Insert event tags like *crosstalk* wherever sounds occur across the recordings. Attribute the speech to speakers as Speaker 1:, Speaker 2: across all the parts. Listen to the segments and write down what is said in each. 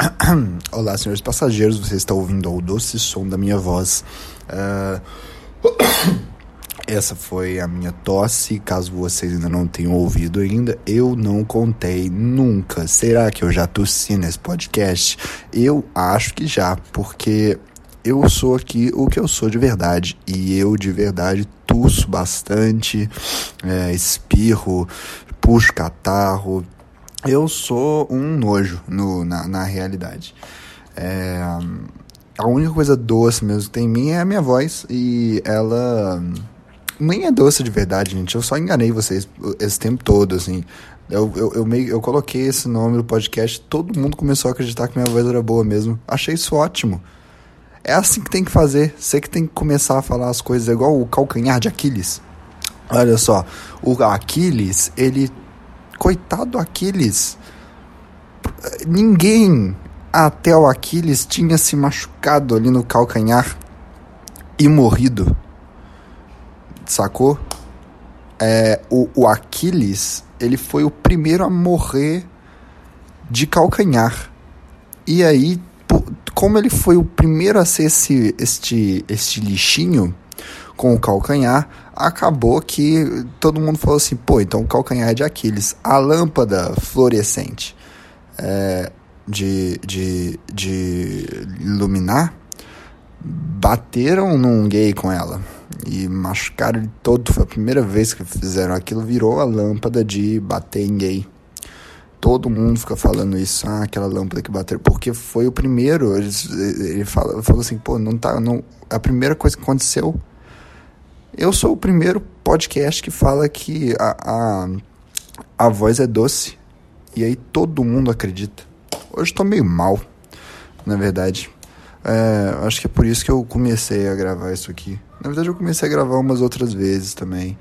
Speaker 1: *coughs* Olá, senhores passageiros, você está ouvindo o doce som da minha voz. Uh... *coughs* Essa foi a minha tosse. Caso vocês ainda não tenham ouvido ainda, eu não contei nunca. Será que eu já tossi nesse podcast? Eu acho que já, porque eu sou aqui o que eu sou de verdade. E eu de verdade tuço bastante, é, espirro, puxo catarro. Eu sou um nojo no, na, na realidade. É, a única coisa doce mesmo que tem em mim é a minha voz. E ela nem é doce de verdade, gente. Eu só enganei vocês esse tempo todo, assim. Eu, eu, eu, meio, eu coloquei esse nome no podcast, todo mundo começou a acreditar que minha voz era boa mesmo. Achei isso ótimo. É assim que tem que fazer. Você que tem que começar a falar as coisas, é igual o calcanhar de Aquiles. Olha só, o Aquiles, ele. Coitado do Aquiles. Ninguém até o Aquiles tinha se machucado ali no calcanhar e morrido. Sacou? É, o, o Aquiles, ele foi o primeiro a morrer de calcanhar. E aí como ele foi o primeiro a ser esse, este, este lixinho com o calcanhar, acabou que todo mundo falou assim: pô, então o calcanhar é de Aquiles. A lâmpada fluorescente é, de, de, de iluminar bateram num gay com ela e machucaram ele todo. Foi a primeira vez que fizeram aquilo, virou a lâmpada de bater em gay. Todo mundo fica falando isso, ah, aquela lâmpada que bateu, porque foi o primeiro. Ele, ele fala, falou assim, pô, não tá, não, a primeira coisa que aconteceu. Eu sou o primeiro podcast que fala que a, a, a voz é doce. E aí todo mundo acredita. Hoje tô meio mal, na verdade. É, acho que é por isso que eu comecei a gravar isso aqui. Na verdade, eu comecei a gravar umas outras vezes também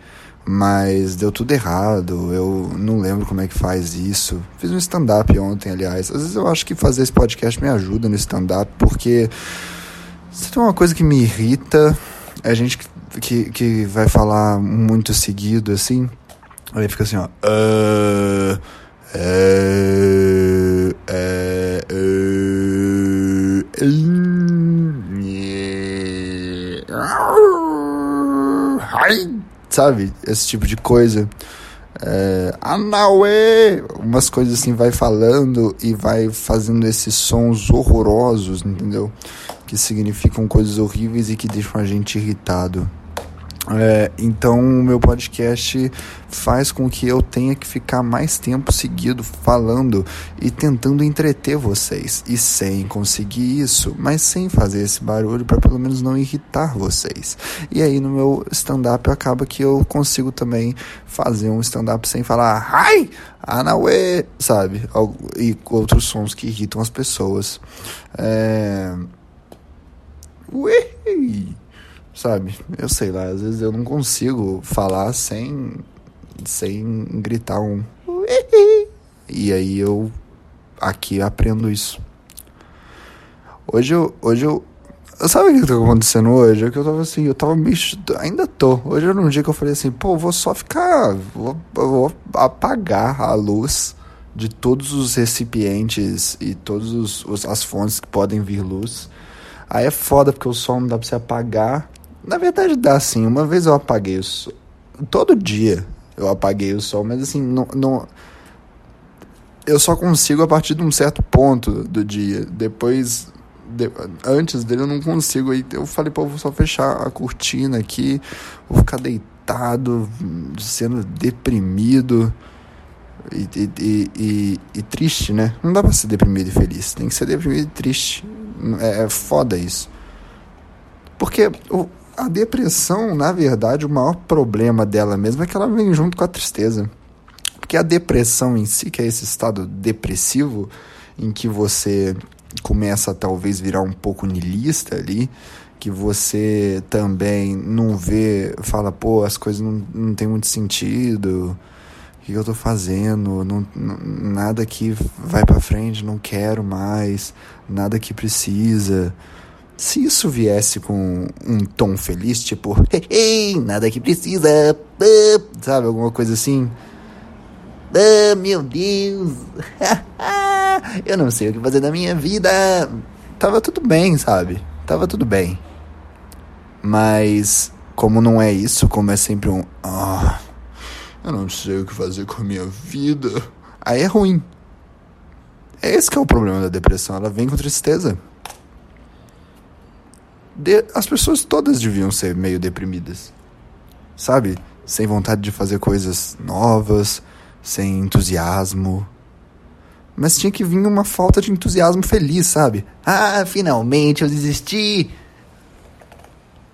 Speaker 1: mas deu tudo errado. Eu não lembro como é que faz isso. Fiz um stand-up ontem, aliás. Às vezes eu acho que fazer esse podcast me ajuda no stand-up, porque se tem uma coisa que me irrita, é a gente que, que, vai falar muito seguido assim. Aí fica assim, ó. Uh, uh, uh, uh, sabe? Esse tipo de coisa. É, Anaue! Umas coisas assim, vai falando e vai fazendo esses sons horrorosos, entendeu? Que significam coisas horríveis e que deixam a gente irritado. É, então, o meu podcast faz com que eu tenha que ficar mais tempo seguido falando e tentando entreter vocês. E sem conseguir isso, mas sem fazer esse barulho para pelo menos não irritar vocês. E aí, no meu stand-up, acaba que eu consigo também fazer um stand-up sem falar ai, Anaue, sabe? E outros sons que irritam as pessoas. É. Ui! Sabe? Eu sei lá, às vezes eu não consigo falar sem sem gritar um e aí eu aqui aprendo isso. Hoje eu hoje eu Sabe o que tá acontecendo hoje? É que eu tava assim, eu tava meio. Ainda tô. Hoje era um dia que eu falei assim, pô, vou só ficar. Vou, vou apagar a luz de todos os recipientes e todas as fontes que podem vir luz. Aí é foda porque o som não dá pra você apagar. Na verdade dá sim. Uma vez eu apaguei o sol. Todo dia eu apaguei o sol, mas assim, não, não. Eu só consigo a partir de um certo ponto do dia. Depois. De... Antes dele eu não consigo. Aí eu falei, pô, vou só fechar a cortina aqui. Vou ficar deitado, sendo deprimido. E, e, e, e, triste, né? Não dá pra ser deprimido e feliz. Tem que ser deprimido e triste. É, é foda isso. Porque a depressão, na verdade, o maior problema dela mesma é que ela vem junto com a tristeza. Porque a depressão em si, que é esse estado depressivo, em que você começa a talvez virar um pouco niilista ali, que você também não vê, fala, pô, as coisas não, não tem muito sentido, o que eu tô fazendo, não, nada que vai para frente, não quero mais, nada que precisa. Se isso viesse com um tom feliz, tipo, *laughs* hey, nada que precisa, sabe, alguma coisa assim. Ah, meu Deus! *laughs* eu não sei o que fazer da minha vida. Tava tudo bem, sabe? Tava tudo bem. Mas, como não é isso, como é sempre um. Ah, eu não sei o que fazer com a minha vida. Aí é ruim. É esse é o problema da depressão. Ela vem com tristeza. De... As pessoas todas deviam ser meio deprimidas. Sabe? Sem vontade de fazer coisas novas, sem entusiasmo. Mas tinha que vir uma falta de entusiasmo feliz, sabe? Ah, finalmente eu desisti!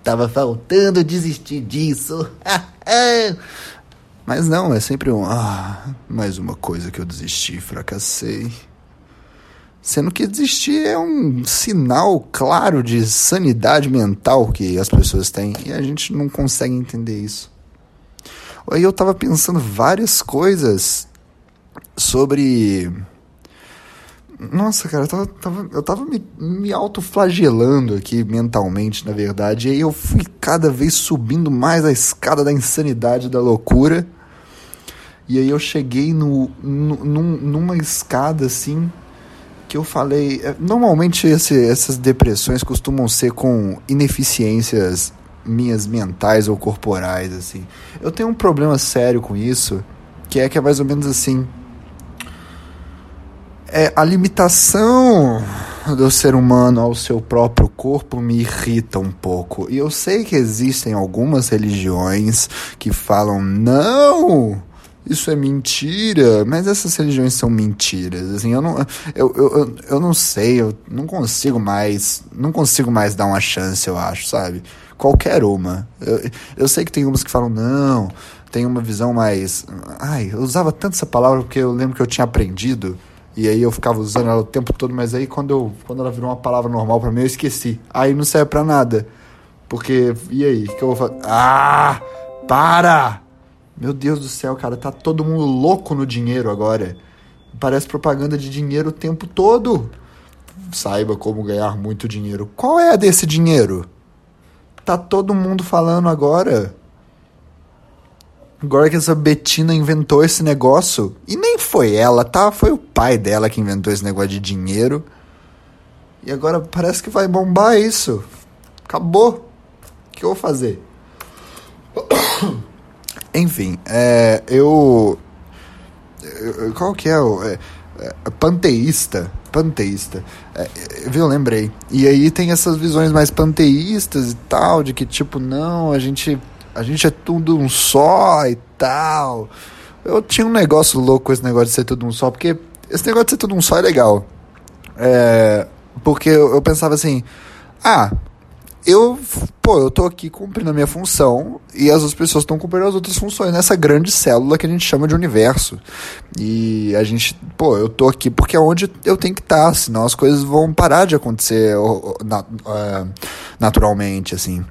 Speaker 1: Tava faltando desistir disso. *laughs* Mas não, é sempre um. Ah, mais uma coisa que eu desisti, fracassei. Sendo que desistir é um sinal claro de sanidade mental que as pessoas têm e a gente não consegue entender isso. Aí eu tava pensando várias coisas sobre nossa, cara, eu tava, tava eu tava me, me autoflagelando aqui mentalmente, na verdade. E aí eu fui cada vez subindo mais a escada da insanidade, da loucura. E aí eu cheguei no, no, num, numa escada assim que eu falei. É, normalmente esse, essas depressões costumam ser com ineficiências minhas mentais ou corporais, assim. Eu tenho um problema sério com isso, que é que é mais ou menos assim é, a limitação do ser humano ao seu próprio corpo me irrita um pouco. E eu sei que existem algumas religiões que falam, não! Isso é mentira, mas essas religiões são mentiras. Assim, eu não, eu, eu, eu não sei, eu não consigo mais, não consigo mais dar uma chance, eu acho, sabe? Qualquer uma. Eu, eu sei que tem umas que falam, não, tem uma visão mais. Ai, eu usava tanto essa palavra porque eu lembro que eu tinha aprendido e aí eu ficava usando ela o tempo todo, mas aí quando, eu, quando ela virou uma palavra normal para mim, eu esqueci. Aí não serve para nada. Porque, e aí? O que eu vou fazer? Ah! Para! Meu Deus do céu, cara, tá todo mundo louco no dinheiro agora. Parece propaganda de dinheiro o tempo todo. Saiba como ganhar muito dinheiro. Qual é a desse dinheiro? Tá todo mundo falando agora. Agora que essa Betina inventou esse negócio, e nem foi ela, tá? Foi o pai dela que inventou esse negócio de dinheiro. E agora parece que vai bombar isso. Acabou. O que eu vou fazer? *coughs* Enfim, é, eu, eu, Qual que é o. É, é, panteísta. Panteísta. É, viu? Lembrei. E aí tem essas visões mais panteístas e tal, de que tipo, não, a gente a gente é tudo um só e tal. Eu tinha um negócio louco esse negócio de ser tudo um só, porque esse negócio de ser tudo um só é legal. É, porque eu, eu pensava assim, ah, eu, pô, eu tô aqui cumprindo a minha função e as outras pessoas estão cumprindo as outras funções nessa grande célula que a gente chama de universo. E a gente, pô, eu tô aqui porque é onde eu tenho que estar, senão as coisas vão parar de acontecer é, naturalmente, assim.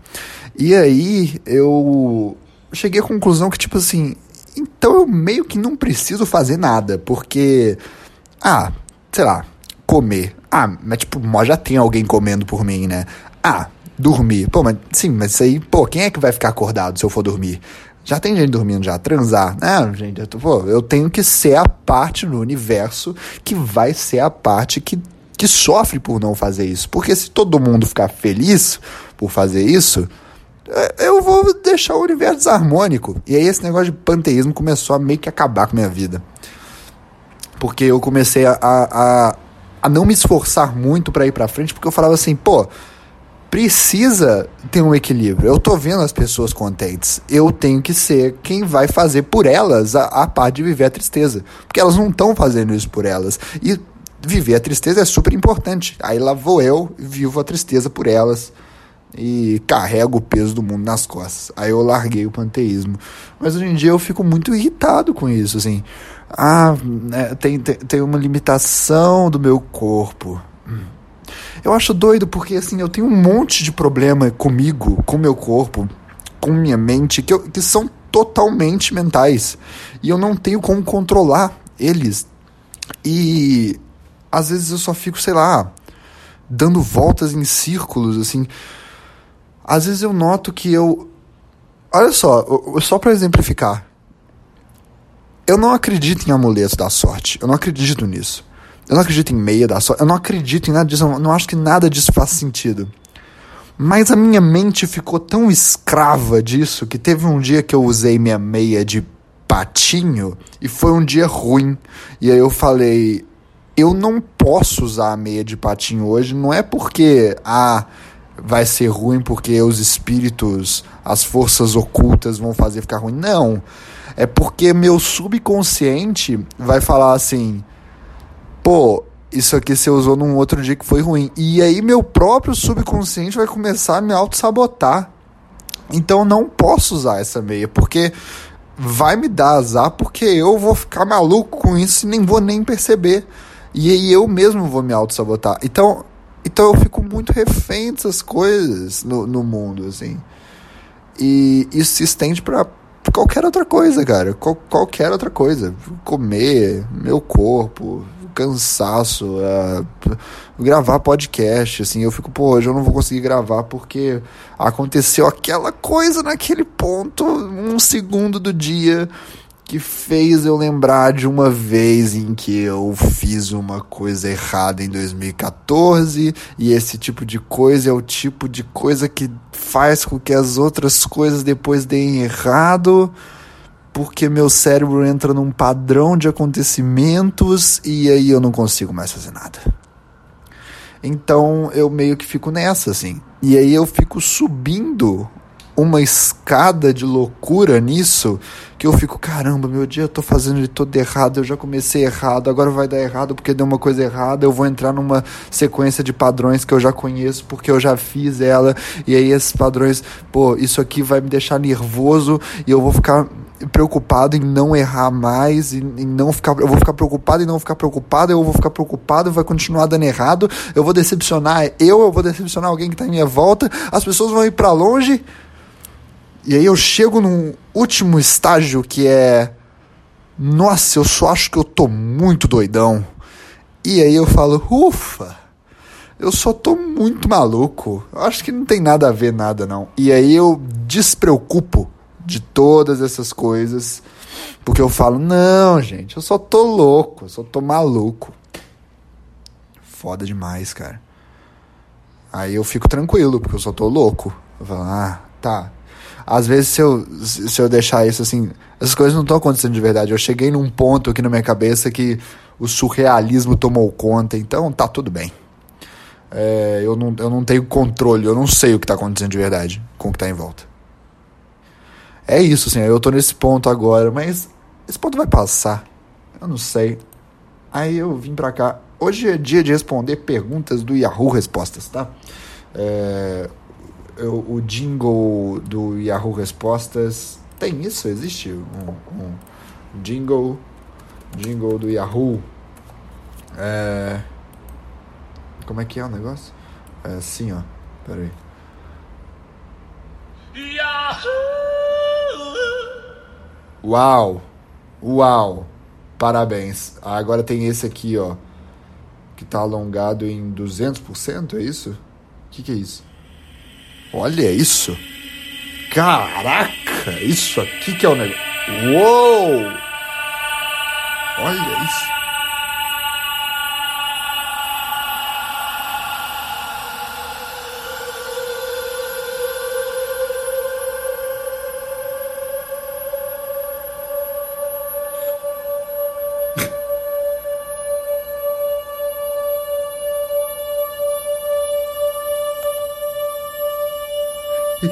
Speaker 1: E aí eu cheguei à conclusão que, tipo assim, então eu meio que não preciso fazer nada, porque, ah, sei lá, comer. Ah, mas tipo, já tem alguém comendo por mim, né? Ah, dormir. Pô, mas sim, mas isso aí, pô, quem é que vai ficar acordado se eu for dormir? Já tem gente dormindo já, transar. Ah, gente, eu, tô, pô, eu tenho que ser a parte no universo que vai ser a parte que, que sofre por não fazer isso. Porque se todo mundo ficar feliz por fazer isso, é, eu vou deixar o universo desarmônico. E aí esse negócio de panteísmo começou a meio que acabar com a minha vida. Porque eu comecei a, a, a não me esforçar muito para ir para frente, porque eu falava assim, pô, precisa ter um equilíbrio. Eu tô vendo as pessoas contentes. Eu tenho que ser quem vai fazer por elas a, a parte de viver a tristeza. Porque elas não estão fazendo isso por elas. E viver a tristeza é super importante. Aí lá vou eu, vivo a tristeza por elas e carrego o peso do mundo nas costas. Aí eu larguei o panteísmo. Mas hoje em dia eu fico muito irritado com isso, assim. Ah, né, tem, tem, tem uma limitação do meu corpo. Eu acho doido porque, assim, eu tenho um monte de problema comigo, com meu corpo, com minha mente, que, eu, que são totalmente mentais. E eu não tenho como controlar eles. E às vezes eu só fico, sei lá, dando voltas em círculos, assim às vezes eu noto que eu. Olha só, só para exemplificar. Eu não acredito em amuleto da sorte. Eu não acredito nisso. Eu não acredito em meia da sorte. Eu não acredito em nada disso. Eu não acho que nada disso faz sentido. Mas a minha mente ficou tão escrava disso que teve um dia que eu usei minha meia de patinho e foi um dia ruim. E aí eu falei, eu não posso usar a meia de patinho hoje, não é porque ah, vai ser ruim porque os espíritos, as forças ocultas vão fazer ficar ruim. Não. É porque meu subconsciente vai falar assim: pô, isso aqui você usou num outro dia que foi ruim. E aí meu próprio subconsciente vai começar a me auto-sabotar. Então não posso usar essa meia, porque vai me dar azar, porque eu vou ficar maluco com isso e nem vou nem perceber. E aí eu mesmo vou me auto-sabotar. Então, então eu fico muito refém dessas coisas no, no mundo, assim. E isso se estende para qualquer outra coisa, cara. Qual, qualquer outra coisa. Comer, meu corpo, cansaço, uh, gravar podcast, assim, eu fico, pô, hoje eu não vou conseguir gravar porque aconteceu aquela coisa naquele ponto, um segundo do dia que fez eu lembrar de uma vez em que eu fiz uma coisa errada em 2014 e esse tipo de coisa é o tipo de coisa que faz com que as outras coisas depois deem errado porque meu cérebro entra num padrão de acontecimentos e aí eu não consigo mais fazer nada. Então eu meio que fico nessa assim. E aí eu fico subindo uma escada de loucura nisso que eu fico, caramba, meu dia eu tô fazendo de todo errado, eu já comecei errado, agora vai dar errado porque deu uma coisa errada, eu vou entrar numa sequência de padrões que eu já conheço porque eu já fiz ela, e aí esses padrões, pô, isso aqui vai me deixar nervoso e eu vou ficar preocupado em não errar mais e não ficar eu vou ficar preocupado em não ficar preocupado eu vou ficar preocupado vai continuar dando errado eu vou decepcionar eu eu vou decepcionar alguém que está em minha volta as pessoas vão ir para longe e aí eu chego num último estágio que é. Nossa, eu só acho que eu tô muito doidão. E aí eu falo, ufa, eu só tô muito maluco. Eu acho que não tem nada a ver nada, não. E aí eu despreocupo de todas essas coisas. Porque eu falo, não, gente, eu só tô louco, eu só tô maluco. Foda demais, cara. Aí eu fico tranquilo, porque eu só tô louco. Eu falo, ah, tá, às vezes se eu, se eu deixar isso assim, essas coisas não estão acontecendo de verdade. Eu cheguei num ponto aqui na minha cabeça que o surrealismo tomou conta, então tá tudo bem. É, eu, não, eu não tenho controle, eu não sei o que está acontecendo de verdade com o que está em volta. É isso, assim, eu tô nesse ponto agora, mas esse ponto vai passar. Eu não sei. Aí eu vim pra cá. Hoje é dia de responder perguntas do Yahoo Respostas, tá? É, o jingle do Yahoo Respostas. Tem isso? Existe um, um jingle, jingle do Yahoo. É, como é que é o negócio? É assim, ó. Pera aí. Uau! Uau! Parabéns. Agora tem esse aqui, ó. Que tá alongado em 200%, é isso? O que, que é isso? Olha isso. Caraca, isso aqui que é o negócio. Uou! Olha isso.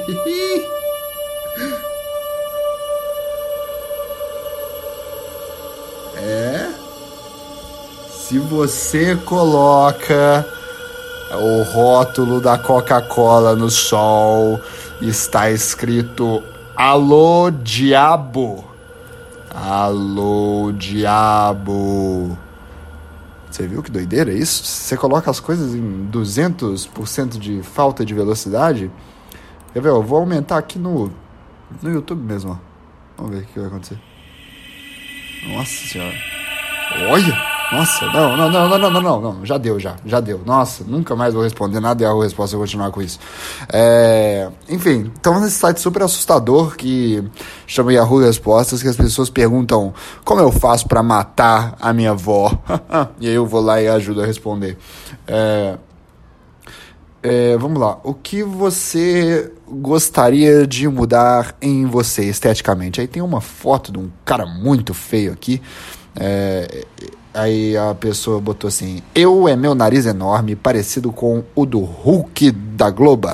Speaker 1: *laughs* é. Se você coloca o rótulo da Coca-Cola no sol, está escrito Alô Diabo. Alô Diabo. Você viu que doideira é isso? Você coloca as coisas em 200% de falta de velocidade, Quer ver? Eu vou aumentar aqui no, no YouTube mesmo, ó. Vamos ver o que vai acontecer. Nossa senhora. Olha! Nossa, não, não, não, não, não, não, não, já deu, já, já deu. Nossa, nunca mais vou responder nada e a resposta eu vou continuar com isso. É, enfim, então nesse site super assustador que chama Yahoo Respostas, que as pessoas perguntam como eu faço para matar a minha avó. *laughs* e aí eu vou lá e ajudo a responder. É, é, vamos lá. O que você gostaria de mudar em você esteticamente? Aí tem uma foto de um cara muito feio aqui. É, aí a pessoa botou assim: Eu é meu nariz enorme, parecido com o do Hulk da Globo,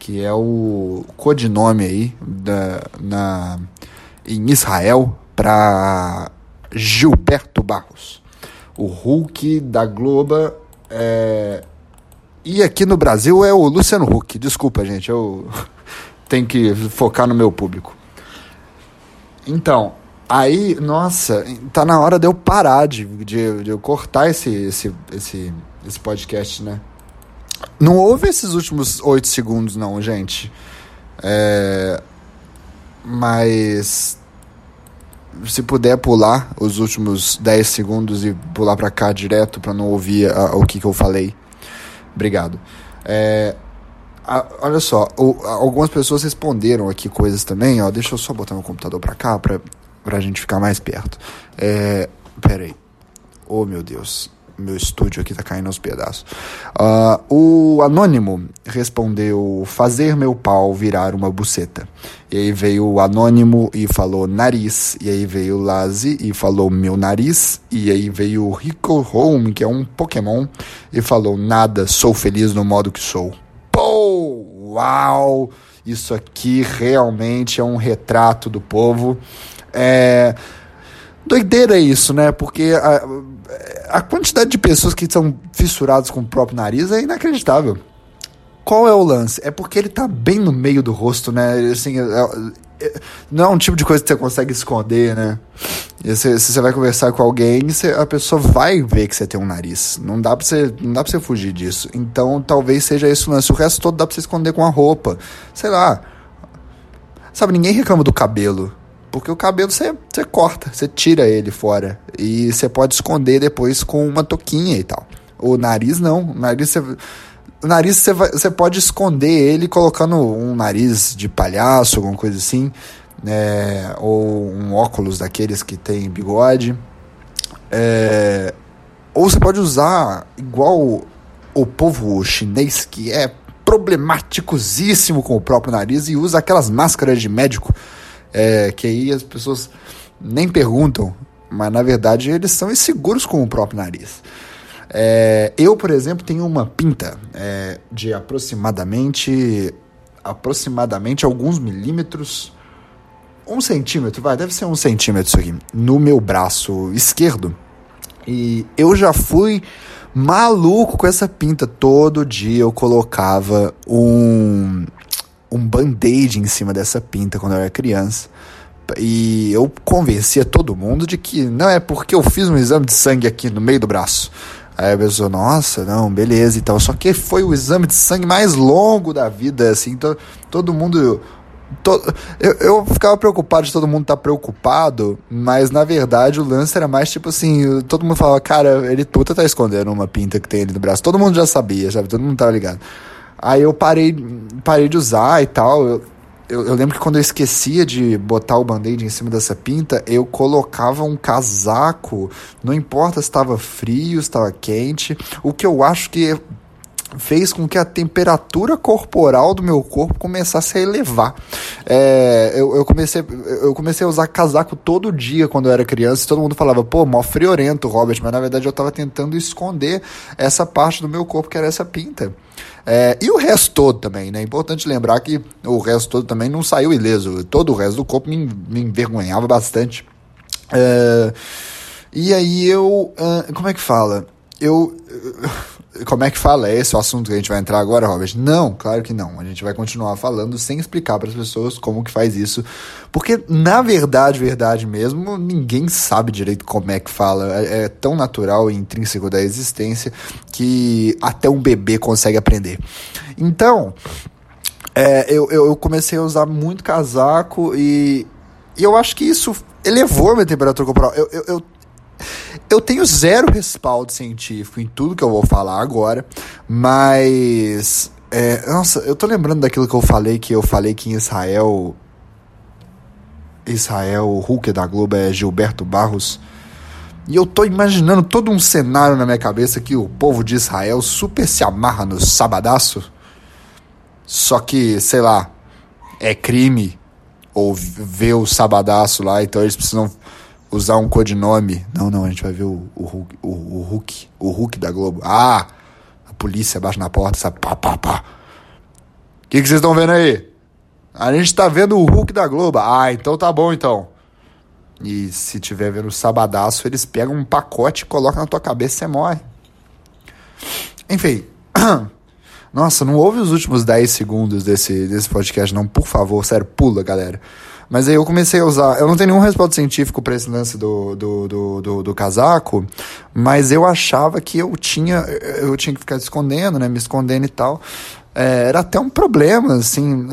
Speaker 1: que é o codinome aí da, na, em Israel para Gilberto Barros. O Hulk da Globo é e aqui no Brasil é o Luciano Huck. Desculpa, gente, eu *laughs* tenho que focar no meu público. Então, aí, nossa, tá na hora de eu parar de, de, de eu cortar esse, esse, esse, esse podcast, né? Não houve esses últimos oito segundos, não, gente. É... Mas se puder pular os últimos 10 segundos e pular para cá direto para não ouvir a, o que, que eu falei. Obrigado. É, a, olha só, o, algumas pessoas responderam aqui coisas também, ó. Deixa eu só botar meu computador pra cá pra, pra gente ficar mais perto. É, pera aí. Oh, meu Deus meu estúdio aqui tá caindo aos pedaços. Uh, o Anônimo respondeu: fazer meu pau virar uma buceta. E aí veio o Anônimo e falou nariz. E aí veio o Lazi e falou meu nariz. E aí veio o Rico Home, que é um Pokémon, e falou nada, sou feliz no modo que sou. Pô! Uau! Isso aqui realmente é um retrato do povo. É. Doideira isso, né? Porque a, a quantidade de pessoas que são fissuradas com o próprio nariz é inacreditável. Qual é o lance? É porque ele tá bem no meio do rosto, né? Assim, é, é, não é um tipo de coisa que você consegue esconder, né? Se, se você vai conversar com alguém, você, a pessoa vai ver que você tem um nariz. Não dá pra você, não dá pra você fugir disso. Então talvez seja isso o lance. O resto todo dá pra você esconder com a roupa. Sei lá. Sabe, ninguém reclama do cabelo. Porque o cabelo você, você corta, você tira ele fora. E você pode esconder depois com uma touquinha e tal. O nariz não. O nariz você. Nariz você, você pode esconder ele colocando um nariz de palhaço, alguma coisa assim. É, ou um óculos daqueles que tem bigode. É, ou você pode usar igual o povo chinês que é problemáticosíssimo com o próprio nariz e usa aquelas máscaras de médico é, que aí as pessoas nem perguntam, mas na verdade eles são inseguros com o próprio nariz. É, eu, por exemplo, tenho uma pinta é, de aproximadamente aproximadamente alguns milímetros, um centímetro, vai, deve ser um centímetro isso aqui, no meu braço esquerdo. E eu já fui maluco com essa pinta. Todo dia eu colocava um um band-aid em cima dessa pinta quando eu era criança. E eu convencia todo mundo de que não é porque eu fiz um exame de sangue aqui no meio do braço. Aí a pessoa, nossa, não, beleza e tal. Só que foi o exame de sangue mais longo da vida, assim. To, todo mundo. Eu, eu ficava preocupado de todo mundo estar tá preocupado, mas na verdade o lance era mais tipo assim: todo mundo falava, cara, ele puta tá escondendo uma pinta que tem ali no braço. Todo mundo já sabia, sabe? Todo mundo tava ligado. Aí eu parei, parei de usar e tal. Eu, eu, eu, lembro que quando eu esquecia de botar o band-aid em cima dessa pinta, eu colocava um casaco, não importa se estava frio, se estava quente. O que eu acho que fez com que a temperatura corporal do meu corpo começasse a elevar. É, eu, eu, comecei, eu comecei a usar casaco todo dia quando eu era criança e todo mundo falava, pô, mó friorento, Robert, mas na verdade eu estava tentando esconder essa parte do meu corpo que era essa pinta. É, e o resto todo também, né? É importante lembrar que o resto todo também não saiu ileso. Todo o resto do corpo me, me envergonhava bastante. É, e aí eu. Uh, como é que fala? Eu. Como é que fala? É esse o assunto que a gente vai entrar agora, Robert? Não, claro que não. A gente vai continuar falando sem explicar para as pessoas como que faz isso. Porque, na verdade, verdade mesmo, ninguém sabe direito como é que fala. É, é tão natural e intrínseco da existência que até um bebê consegue aprender. Então, é, eu, eu comecei a usar muito casaco e, e eu acho que isso elevou minha temperatura corporal. Eu, eu, eu eu tenho zero respaldo científico em tudo que eu vou falar agora, mas. É, nossa, eu tô lembrando daquilo que eu falei, que eu falei que em Israel. Israel, o Hulk da Globo é Gilberto Barros. E eu tô imaginando todo um cenário na minha cabeça que o povo de Israel super se amarra no sabadaço. Só que, sei lá, é crime ou ver o sabadaço lá, então eles precisam usar um codinome. Não, não, a gente vai ver o, o, Hulk, o, o Hulk, o Hulk da Globo. Ah, a polícia bate na porta, sabe? Pá, pá, pá. O que, que vocês estão vendo aí? A gente tá vendo o Hulk da Globo. Ah, então tá bom então. E se tiver vendo o sabadaço, eles pegam um pacote, colocam na tua cabeça e você morre. Enfim. *clears throat* Nossa, não ouve os últimos 10 segundos desse, desse podcast, não. Por favor, sério, pula, galera. Mas aí eu comecei a usar. Eu não tenho nenhum respaldo científico para esse lance do, do, do, do, do casaco, mas eu achava que eu tinha, eu tinha que ficar escondendo, né? Me escondendo e tal. É, era até um problema, assim.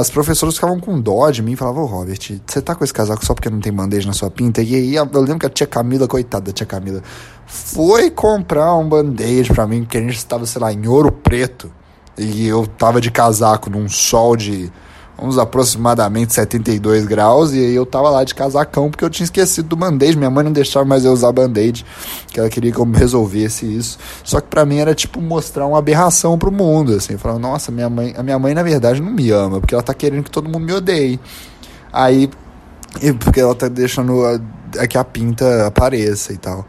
Speaker 1: as professoras ficavam com dó de mim e falavam, ô Robert, você tá com esse casaco só porque não tem bandeja na sua pinta? E aí eu lembro que a tia Camila, coitada da tia Camila, foi comprar um band-aid pra mim, porque a gente estava, sei lá, em ouro preto. E eu tava de casaco num sol de uns aproximadamente 72 graus, e aí eu tava lá de casacão porque eu tinha esquecido do band-aid. Minha mãe não deixava mais eu usar band-aid, que ela queria que eu resolvesse isso. Só que para mim era tipo mostrar uma aberração pro mundo, assim, falando, nossa, minha mãe, a minha mãe na verdade não me ama, porque ela tá querendo que todo mundo me odeie. Aí, porque ela tá deixando a, que a pinta apareça e tal.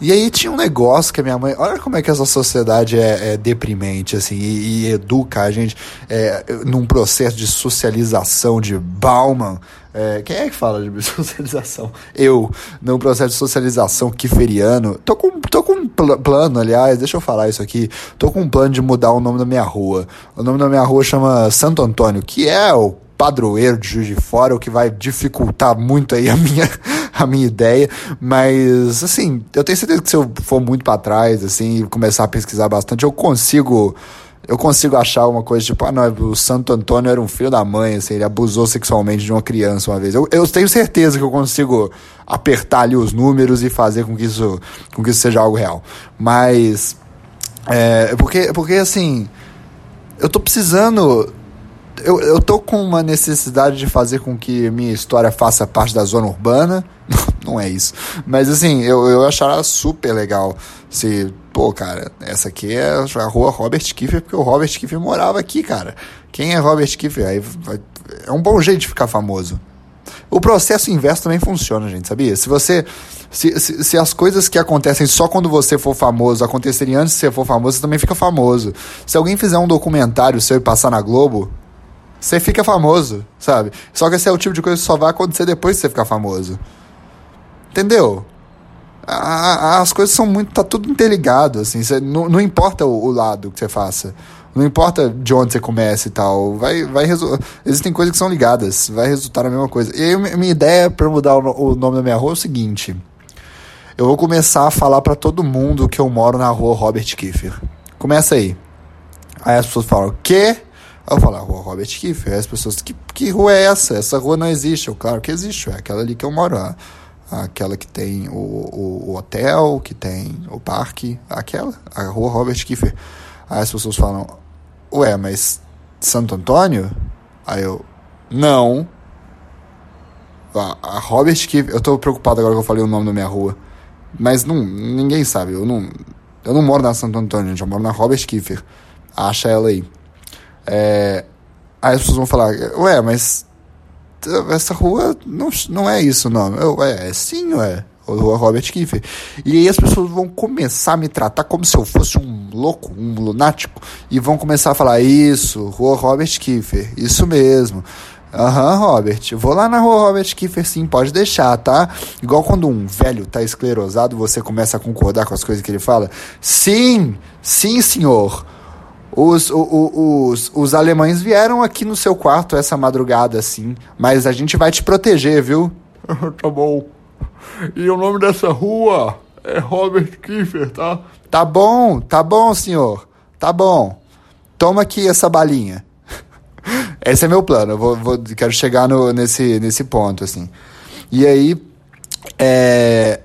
Speaker 1: E aí tinha um negócio que a minha mãe. Olha como é que essa sociedade é, é deprimente, assim, e, e, educa a gente é, num processo de socialização de Bauman. É, quem é que fala de *laughs* socialização? Eu, num processo de socialização kiferiano. Tô com, tô com um pl plano, aliás, deixa eu falar isso aqui. Tô com um plano de mudar o nome da minha rua. O nome da minha rua chama Santo Antônio, que é o padroeiro de Juiz de Fora, o que vai dificultar muito aí a minha, *laughs* a minha ideia, mas assim, eu tenho certeza que se eu for muito para trás, assim, começar a pesquisar bastante, eu consigo eu consigo achar uma coisa tipo, ah, não, o Santo Antônio era um filho da mãe, assim, ele abusou sexualmente de uma criança uma vez. Eu, eu tenho certeza que eu consigo apertar ali os números e fazer com que isso, com que isso seja algo real. Mas, é, porque, porque assim, eu tô precisando eu, eu tô com uma necessidade de fazer com que minha história faça parte da zona urbana. *laughs* Não é isso. Mas assim, eu, eu acharia super legal se, pô, cara, essa aqui é a rua Robert Kiefer, porque o Robert Kiefer morava aqui, cara. Quem é Robert Kiefer? Aí é um bom jeito de ficar famoso. O processo inverso também funciona, gente, sabia? Se você. Se, se, se, as coisas que acontecem só quando você for famoso acontecerem antes de você for famoso, você também fica famoso. Se alguém fizer um documentário seu e passar na Globo, você fica famoso, sabe? Só que esse é o tipo de coisa que só vai acontecer depois de você ficar famoso. Entendeu? as coisas são muito. tá tudo interligado, assim. Cê, não, importa o, o, lado que você faça. Não importa de onde você comece e tal. Vai, vai Existem coisas que são ligadas. Vai resultar na mesma coisa. E aí, minha ideia para mudar o, o nome da minha rua é o seguinte. Eu vou começar a falar para todo mundo que eu moro na rua Robert Kiefer. Começa aí. Aí as pessoas falam, o quê? Eu falo, a rua Robert Kiefer. Aí as pessoas, que, que rua é essa? Essa rua não existe. Eu, claro que existe, é aquela ali que eu moro. A, aquela que tem o, o, o, hotel, que tem o parque, aquela, a rua Robert Kiefer. Aí as pessoas falam, ué, mas Santo Antônio? Aí eu, não. A, a Robert Kiefer, eu tô preocupado agora que eu falei o nome da minha rua. Mas não, ninguém sabe, eu não, eu não moro na Santo Antônio, gente, eu moro na Robert Kiefer. Acha ela aí. É, aí as pessoas vão falar, ué, mas essa rua não, não é isso, não. Eu, é, é sim, ué. Rua Robert Kiefer. E aí as pessoas vão começar a me tratar como se eu fosse um louco, um lunático, e vão começar a falar, isso, Rua Robert Kiefer, isso mesmo. Aham, uhum, Robert. Vou lá na rua Robert Kiefer, sim, pode deixar, tá? Igual quando um velho tá esclerosado, você começa a concordar com as coisas que ele fala. Sim, sim, senhor. Os, os, os alemães vieram aqui no seu quarto essa madrugada, assim. Mas a gente vai te proteger, viu? *laughs*
Speaker 2: tá bom. E o nome dessa rua é Robert Kiefer, tá?
Speaker 1: Tá bom, tá bom, senhor. Tá bom. Toma aqui essa balinha. *laughs* Esse é meu plano. Eu vou, vou, quero chegar no, nesse, nesse ponto, assim. E aí, é,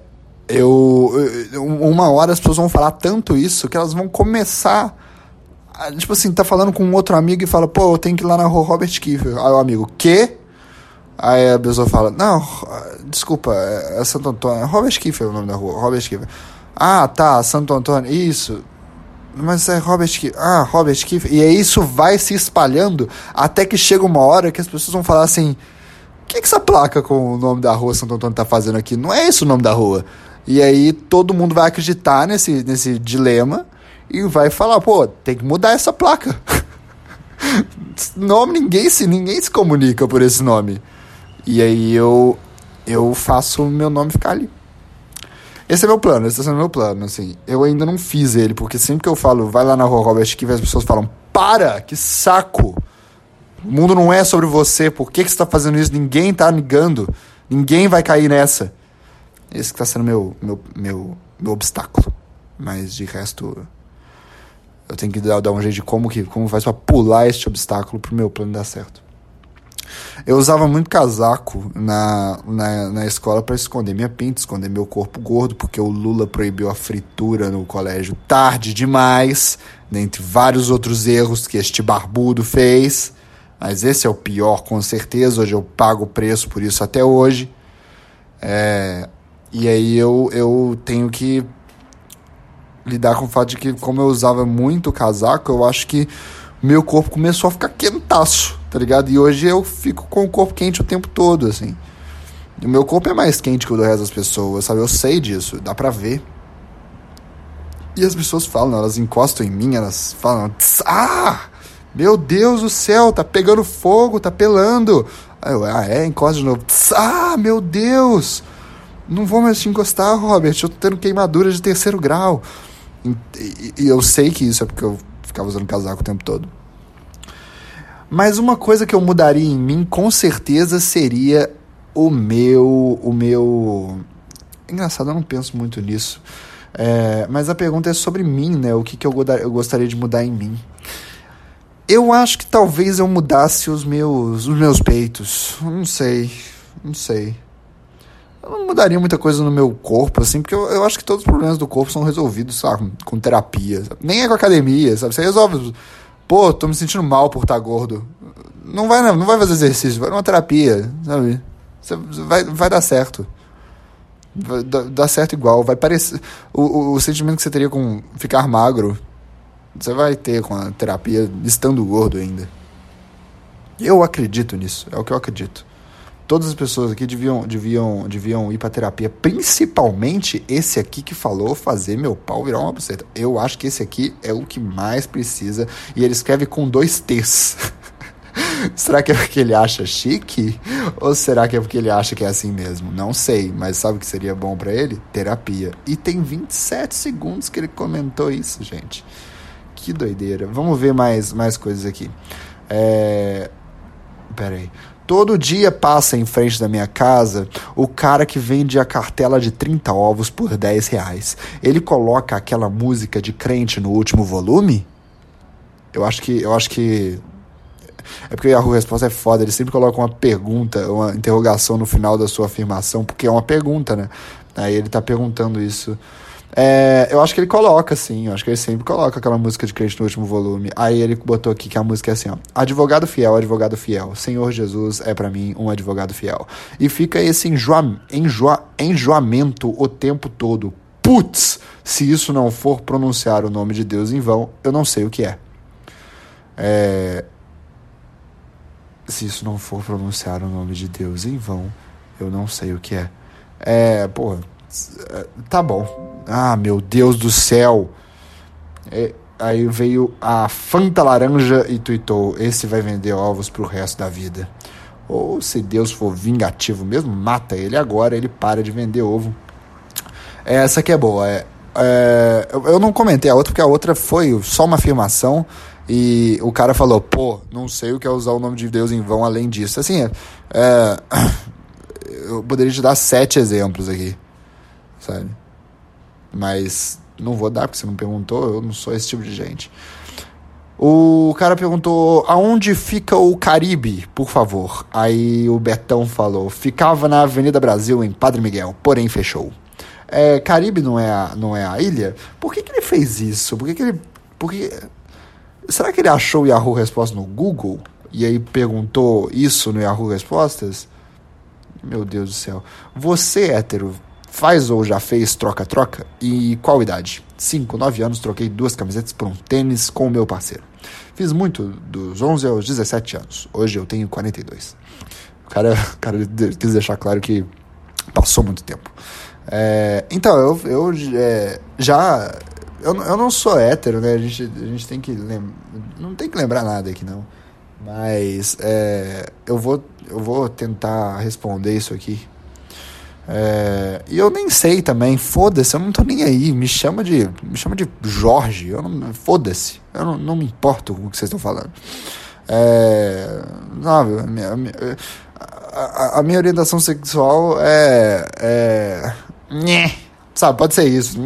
Speaker 1: eu, eu- Uma hora as pessoas vão falar tanto isso que elas vão começar. A- tipo assim, tá falando com um outro amigo e fala, pô, eu tenho que ir lá na rua Robert Kiefer. Aí o amigo, quê? Aí a pessoa fala, não, desculpa, é é Santo Antônio. Robert Kiefer é o nome da rua, Robert Kiefer. Ah, tá, Santo Antônio, isso. Mas é Robert Kiefer. Ah, Robert Kiefer. E aí isso vai se espalhando até que chega uma hora que as pessoas vão falar assim: o que, que essa placa com o nome da rua Santo Antônio tá fazendo aqui? Não é esse o nome da rua. E aí todo mundo vai acreditar nesse, nesse dilema e vai falar: pô, tem que mudar essa placa. *laughs* nome, ninguém se, ninguém se comunica por esse nome. E aí eu, eu faço o meu nome ficar ali. Esse é meu plano, esse tá sendo meu plano, assim. Eu ainda não fiz ele, porque sempre que eu falo, vai lá na rua Robert Kiva, as pessoas falam, para, que saco! O mundo não é sobre você, por que, que você tá fazendo isso? Ninguém tá ligando, ninguém vai cair nessa. Esse que tá sendo meu, meu, meu, meu obstáculo. Mas de resto, eu tenho que dar, dar um jeito de como, que, como faz pra pular este obstáculo pro meu plano dar certo. Eu usava muito casaco na, na, na escola para esconder minha pinta, esconder meu corpo gordo, porque o Lula proibiu a fritura no colégio tarde demais, dentre vários outros erros que este barbudo fez. Mas esse é o pior, com certeza. Hoje eu pago o preço por isso até hoje. É, e aí eu, eu tenho que lidar com o fato de que, como eu usava muito casaco, eu acho que meu corpo começou a ficar quentaço, tá ligado? E hoje eu fico com o corpo quente o tempo todo, assim. O meu corpo é mais quente que o do resto das pessoas, sabe? Eu sei disso, dá pra ver. E as pessoas falam, elas encostam em mim, elas falam, "Tss, ah, meu Deus do céu, tá pegando fogo, tá pelando. Aí eu, ah, é, encosta de novo. "Tss, ah, meu Deus, não vou mais te encostar, Robert, eu tô tendo queimadura de terceiro grau. E, eu sei que isso é porque eu ficava usando casaco o tempo todo. Mas uma coisa que eu mudaria em mim, com certeza, seria o meu. O meu. Engraçado, eu não penso muito nisso. É, mas a pergunta é sobre mim, né? O que, que eu, eu gostaria de mudar em mim. Eu acho que talvez eu mudasse os meus, os meus peitos. Não sei. Não sei. Eu não mudaria muita coisa no meu corpo, assim, porque eu, eu acho que todos os problemas do corpo são resolvidos, sabe, com terapia. sabe? Nem é com academia, sabe? Você resolve. Pô, tô me sentindo mal por estar gordo. Não vai, não, não vai fazer exercício, vai numa terapia, sabe? Você vai, vai dar certo. Vai dar, dar certo igual. Vai parecer. O, o, o sentimento que você teria com ficar magro, você vai ter com a terapia estando gordo ainda. Eu acredito nisso, é o que eu acredito. Todas as pessoas aqui deviam, deviam, deviam ir pra terapia, principalmente esse aqui que falou fazer meu pau virar uma buceta. Eu acho que esse aqui é o que mais precisa. E ele escreve com dois T's. *laughs* será que é porque ele acha chique? Ou será que é porque ele acha que é assim mesmo? Não sei, mas sabe o que seria bom pra ele? Terapia. E tem 27 segundos que ele comentou isso, gente. Que doideira. Vamos ver mais, mais coisas aqui. É. Pera aí. Todo dia passa em frente da minha casa o cara que vende a cartela de 30 ovos por 10 reais. Ele coloca aquela música de crente no último volume? Eu acho que. Eu acho que. É porque a resposta é foda, ele sempre coloca uma pergunta, uma interrogação no final da sua afirmação, porque é uma pergunta, né? Aí ele tá perguntando isso. É, eu acho que ele coloca, sim. Eu acho que ele sempre coloca aquela música de crente no último volume. Aí ele botou aqui que a música é assim, ó. Advogado fiel, advogado fiel. Senhor Jesus é para mim um advogado fiel. E fica esse enjoa, enjoa, enjoamento o tempo todo. Putz, se isso não for pronunciar o nome de Deus em vão, eu não sei o que é. É. Se isso não for pronunciar o nome de Deus em vão, eu não sei o que é. É, pô, tá bom. Ah, meu Deus do céu. É, aí veio a Fanta Laranja e tuitou: esse vai vender ovos pro resto da vida. Ou se Deus for vingativo mesmo, mata ele agora, ele para de vender ovo. Essa aqui é boa. É, é, eu, eu não comentei a outra porque a outra foi só uma afirmação e o cara falou: pô, não sei o que é usar o nome de Deus em vão além disso. Assim, é, é, *coughs* eu poderia te dar sete exemplos aqui, sabe? Mas não vou dar porque você não perguntou, eu não sou esse tipo de gente. O cara perguntou aonde fica o Caribe, por favor. Aí o Betão falou: ficava na Avenida Brasil, em Padre Miguel, porém fechou. é, Caribe não é, a, não é a ilha? Por que, que ele fez isso? Por que, que ele. Por que, será que ele achou o Yahoo Resposta no Google? E aí perguntou isso no Yahoo Respostas? Meu Deus do céu. Você, hétero, faz ou já fez troca-troca? E qual idade? 5, 9 anos, troquei duas camisetas por um tênis com o meu parceiro. Fiz muito dos 11 aos 17 anos. Hoje eu tenho 42. O cara, *laughs* o cara quis deixar claro que passou muito tempo. É, então, eu, eu é, já. Eu, eu não sou hétero, né? A gente, a gente tem que. Lem não tem que lembrar nada aqui, não. Mas é, eu, vou, eu vou tentar responder isso aqui. É, e eu nem sei também, foda-se, eu não tô nem aí. Me chama de, me chama de Jorge, eu não, foda-se, eu não, não me importo com o que vocês estão falando. É, não, a a, a minha orientação sexual é, é sabe, pode ser isso.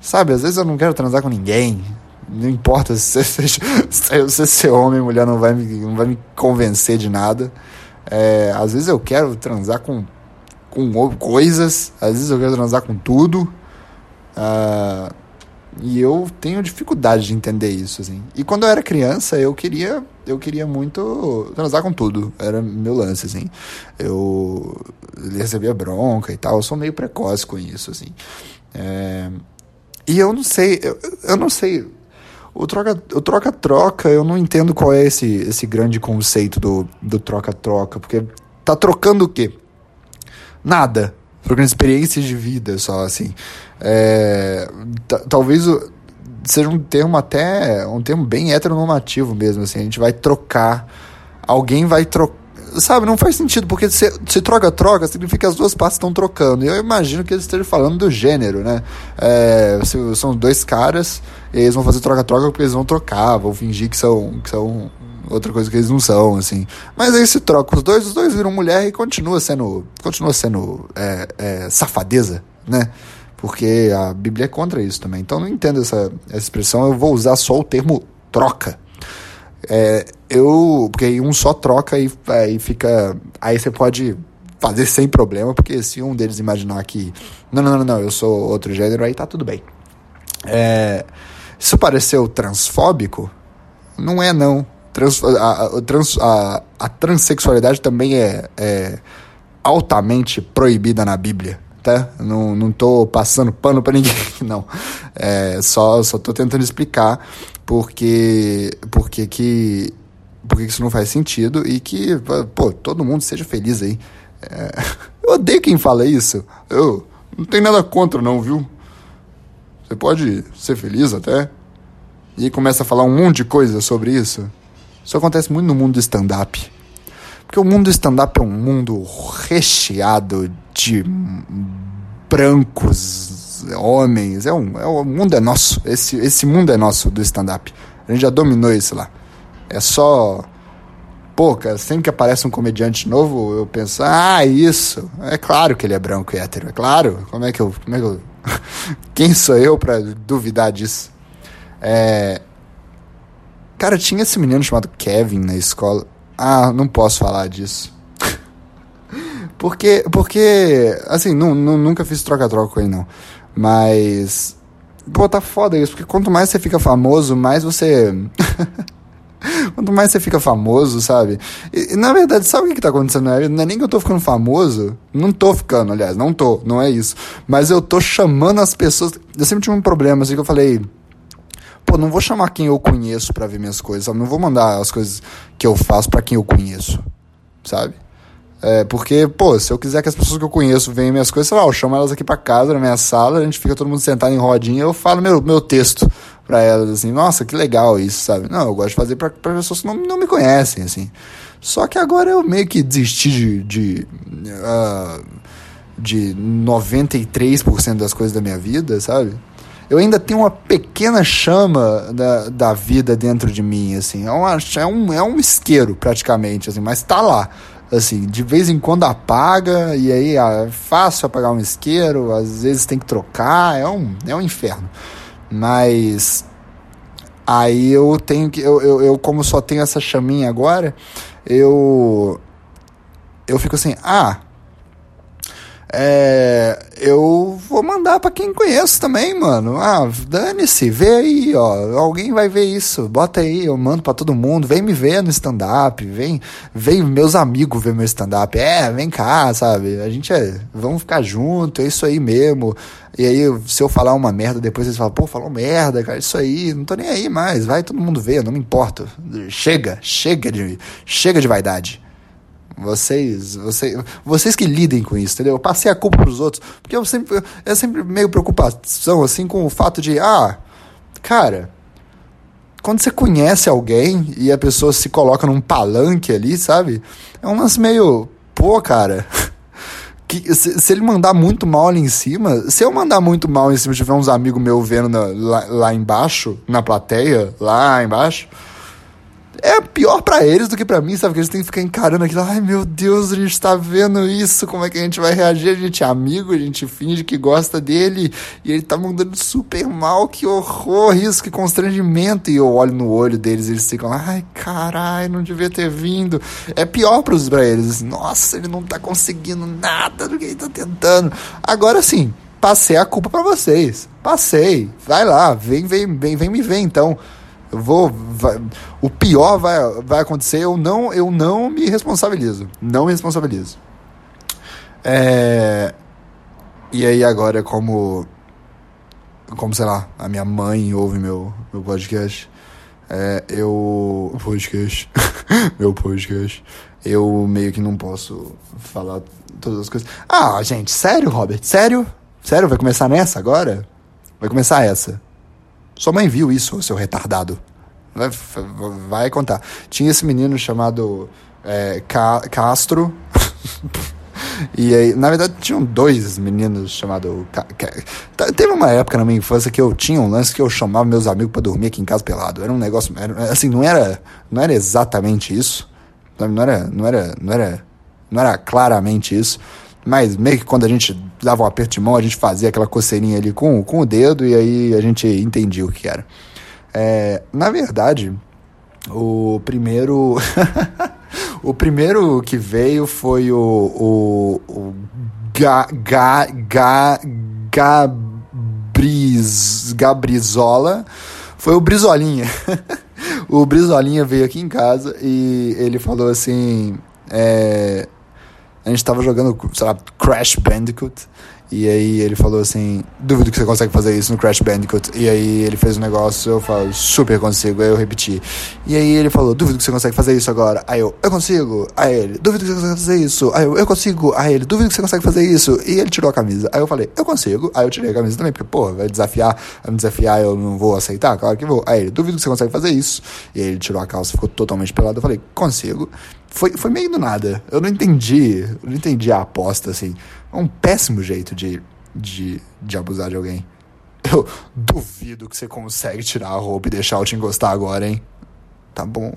Speaker 1: Sabe, às vezes eu não quero transar com ninguém. Não importa se você *laughs* ser homem ou mulher, não vai, me, não vai me convencer de nada. É, às vezes eu quero transar com, com coisas, às vezes eu quero transar com tudo. Uh, e eu tenho dificuldade de entender isso, assim. E quando eu era criança, eu queria, eu queria muito transar com tudo. Era meu lance, assim. Eu recebia bronca e tal. Eu sou meio precoce com isso, assim. É... E eu não sei, eu, eu não sei. O troca-troca, o troca -troca, eu não entendo qual é esse, esse grande conceito do troca-troca. Porque tá trocando o quê? Nada. Trocando experiências de vida só, assim. É, talvez seja um termo até um termo bem heteronormativo mesmo assim a gente vai trocar alguém vai trocar sabe não faz sentido porque se, se troca troca significa que as duas partes estão trocando e eu imagino que eles estejam falando do gênero né é, são dois caras eles vão fazer troca troca porque eles vão trocar vão fingir que são que são outra coisa que eles não são, assim. Mas aí se troca os dois, os dois viram mulher e continua sendo, continua sendo é, é, safadeza, né? porque a Bíblia é contra isso também. Então não entendo essa, essa expressão, eu vou usar só o termo troca. É, eu, porque aí um só troca e aí fica. Aí você pode fazer sem problema, porque se um deles imaginar que não, não, não, não, eu sou outro gênero, aí tá tudo bem. É, isso pareceu transfóbico? Não é, não. Trans, a, a, trans, a, a transexualidade também é, é altamente proibida na Bíblia tá? Não, não tô passando pano para ninguém, *laughs* não. É, só, só tô tentando explicar porque, porque que porque isso não faz sentido e que, pô, todo mundo seja feliz aí. É, *laughs* eu odeio quem fala isso. Eu não tenho nada contra, não, viu? Você pode ser feliz até. E começa a falar um monte de coisa sobre isso. Isso acontece muito no mundo do stand-up. Porque o mundo do stand-up é um mundo recheado de brancos, homens. É um, é, o mundo é nosso. Esse, esse mundo é nosso do stand-up. A gente já dominou isso lá. É só. Pô, cara, sempre que aparece um comediante novo, eu penso, ah, isso. É claro que ele é branco e hétero. É claro. Como é que eu. Como é que eu... *laughs* Quem sou eu para duvidar disso? É. Cara, tinha esse menino chamado Kevin na escola. Ah, não posso falar disso. *laughs* porque, porque, assim, não, não, nunca fiz troca-troca com ele, não. Mas, pô, tá foda isso, porque quanto mais você fica famoso, mais você. *laughs* quanto mais você fica famoso, sabe? E, na verdade, sabe o que, que tá acontecendo vida? Não é nem que eu tô ficando famoso. Não tô ficando, aliás, não tô, não é isso. Mas eu tô chamando as pessoas. Eu sempre tive um problema, assim, que eu falei pô, não vou chamar quem eu conheço para ver minhas coisas, sabe? Não vou mandar as coisas que eu faço para quem eu conheço, sabe? É, porque, pô, se eu quiser que as pessoas que eu conheço venham minhas coisas, sei lá, eu chamo elas aqui para casa, na minha sala, a gente fica todo mundo sentado em rodinha, eu falo meu, meu texto para elas, assim, nossa, que legal isso, sabe? Não, eu gosto de fazer para pessoas que não, não me conhecem, assim. Só que agora eu meio que desisti de. de uh, de 93% das coisas da minha vida, sabe? eu ainda tenho uma pequena chama da, da vida dentro de mim, assim. É, uma, é, um, é um isqueiro, praticamente, assim, mas tá lá. Assim, de vez em quando apaga, e aí ah, é fácil apagar um isqueiro, às vezes tem que trocar, é um, é um inferno. Mas aí eu tenho que. Eu, eu, eu como só tenho essa chaminha agora, eu. Eu fico assim, ah, é, eu vou mandar para quem conheço também, mano. Ah, dane-se, vê aí, ó. Alguém vai ver isso. Bota aí, eu mando para todo mundo. Vem me ver no stand-up, vem, vem meus amigos ver meu stand-up. É, vem cá, sabe? A gente é, vamos ficar junto, é isso aí mesmo. E aí, se eu falar uma merda, depois eles falam, pô, falou merda, cara, isso aí, não tô nem aí mais, vai todo mundo ver, não me importa. Chega, chega de, chega de vaidade. Vocês, vocês, vocês que lidem com isso, entendeu? Eu passei a culpa pros outros, porque eu sempre, é sempre meio preocupação, assim, com o fato de, ah, cara, quando você conhece alguém e a pessoa se coloca num palanque ali, sabe? É um lance meio, pô, cara, *laughs* que, se, se, ele mandar muito mal ali em cima, se eu mandar muito mal em cima, tiver uns amigos meus vendo na, lá, lá embaixo, na plateia, lá embaixo, é pior para eles do que para mim, sabe? Que eles têm que ficar encarando aquilo. Ai, meu Deus, a gente tá vendo isso. Como é que a gente vai reagir? A gente é amigo, a gente finge que gosta dele e ele tá mandando super mal. Que horror, isso, que constrangimento. E eu olho no olho deles eles ficam, ai, caralho, não devia ter vindo. É pior pros, pra eles. Nossa, ele não tá conseguindo nada do que ele tá tentando. Agora sim, passei a culpa para vocês. Passei. Vai lá, vem, vem, vem, vem me ver então. Eu vou. Vai, o pior vai, vai acontecer, eu não, eu não me responsabilizo. Não me responsabilizo. É, e aí agora, como. Como, sei lá, a minha mãe ouve meu, meu podcast. É, eu. Podcast. *laughs* meu podcast. Eu meio que não posso falar todas as coisas. Ah, gente, sério, Robert? Sério? Sério? Vai começar nessa agora? Vai começar essa. Sua mãe viu isso, seu retardado. Vai, vai contar. Tinha esse menino chamado é, Ca Castro. *laughs* e aí, na verdade, tinham dois meninos chamados. Teve uma época na minha infância que eu tinha um lance que eu chamava meus amigos para dormir aqui em casa pelado. Era um negócio. Era, assim, não era, não era exatamente isso. Não era, não era, não era, não era claramente isso. Mas meio que quando a gente dava um aperto de mão, a gente fazia aquela coceirinha ali com, com o dedo e aí a gente entendia o que era. É, na verdade, o primeiro. *laughs* o primeiro que veio foi o. o, o ga, ga, ga, Gabriz, Gabrizola. Foi o Brizolinha. *laughs* o Brizolinha veio aqui em casa e ele falou assim. É, a gente tava jogando, sei lá, Crash Bandicoot. E aí ele falou assim: duvido que você consegue fazer isso no Crash Bandicoot. E aí ele fez um negócio, eu falo, super consigo. Aí eu repeti. E aí ele falou: duvido que você consegue fazer isso agora. Aí eu, eu consigo. Aí ele, duvido que você consegue fazer isso. Aí eu, eu consigo. Aí ele, duvido que você consegue fazer isso. E ele tirou a camisa. Aí eu falei: eu consigo. Aí eu tirei a camisa também, porque, pô, vai desafiar, vai me desafiar, eu não vou aceitar? Claro que vou. Aí ele, duvido que você consegue fazer isso. E aí ele tirou a calça, ficou totalmente pelado. Eu falei: consigo. Foi, foi meio do nada. Eu não entendi. Eu não entendi a aposta, assim. É um péssimo jeito de, de, de abusar de alguém. Eu duvido que você consegue tirar a roupa e deixar eu te encostar agora, hein? Tá bom.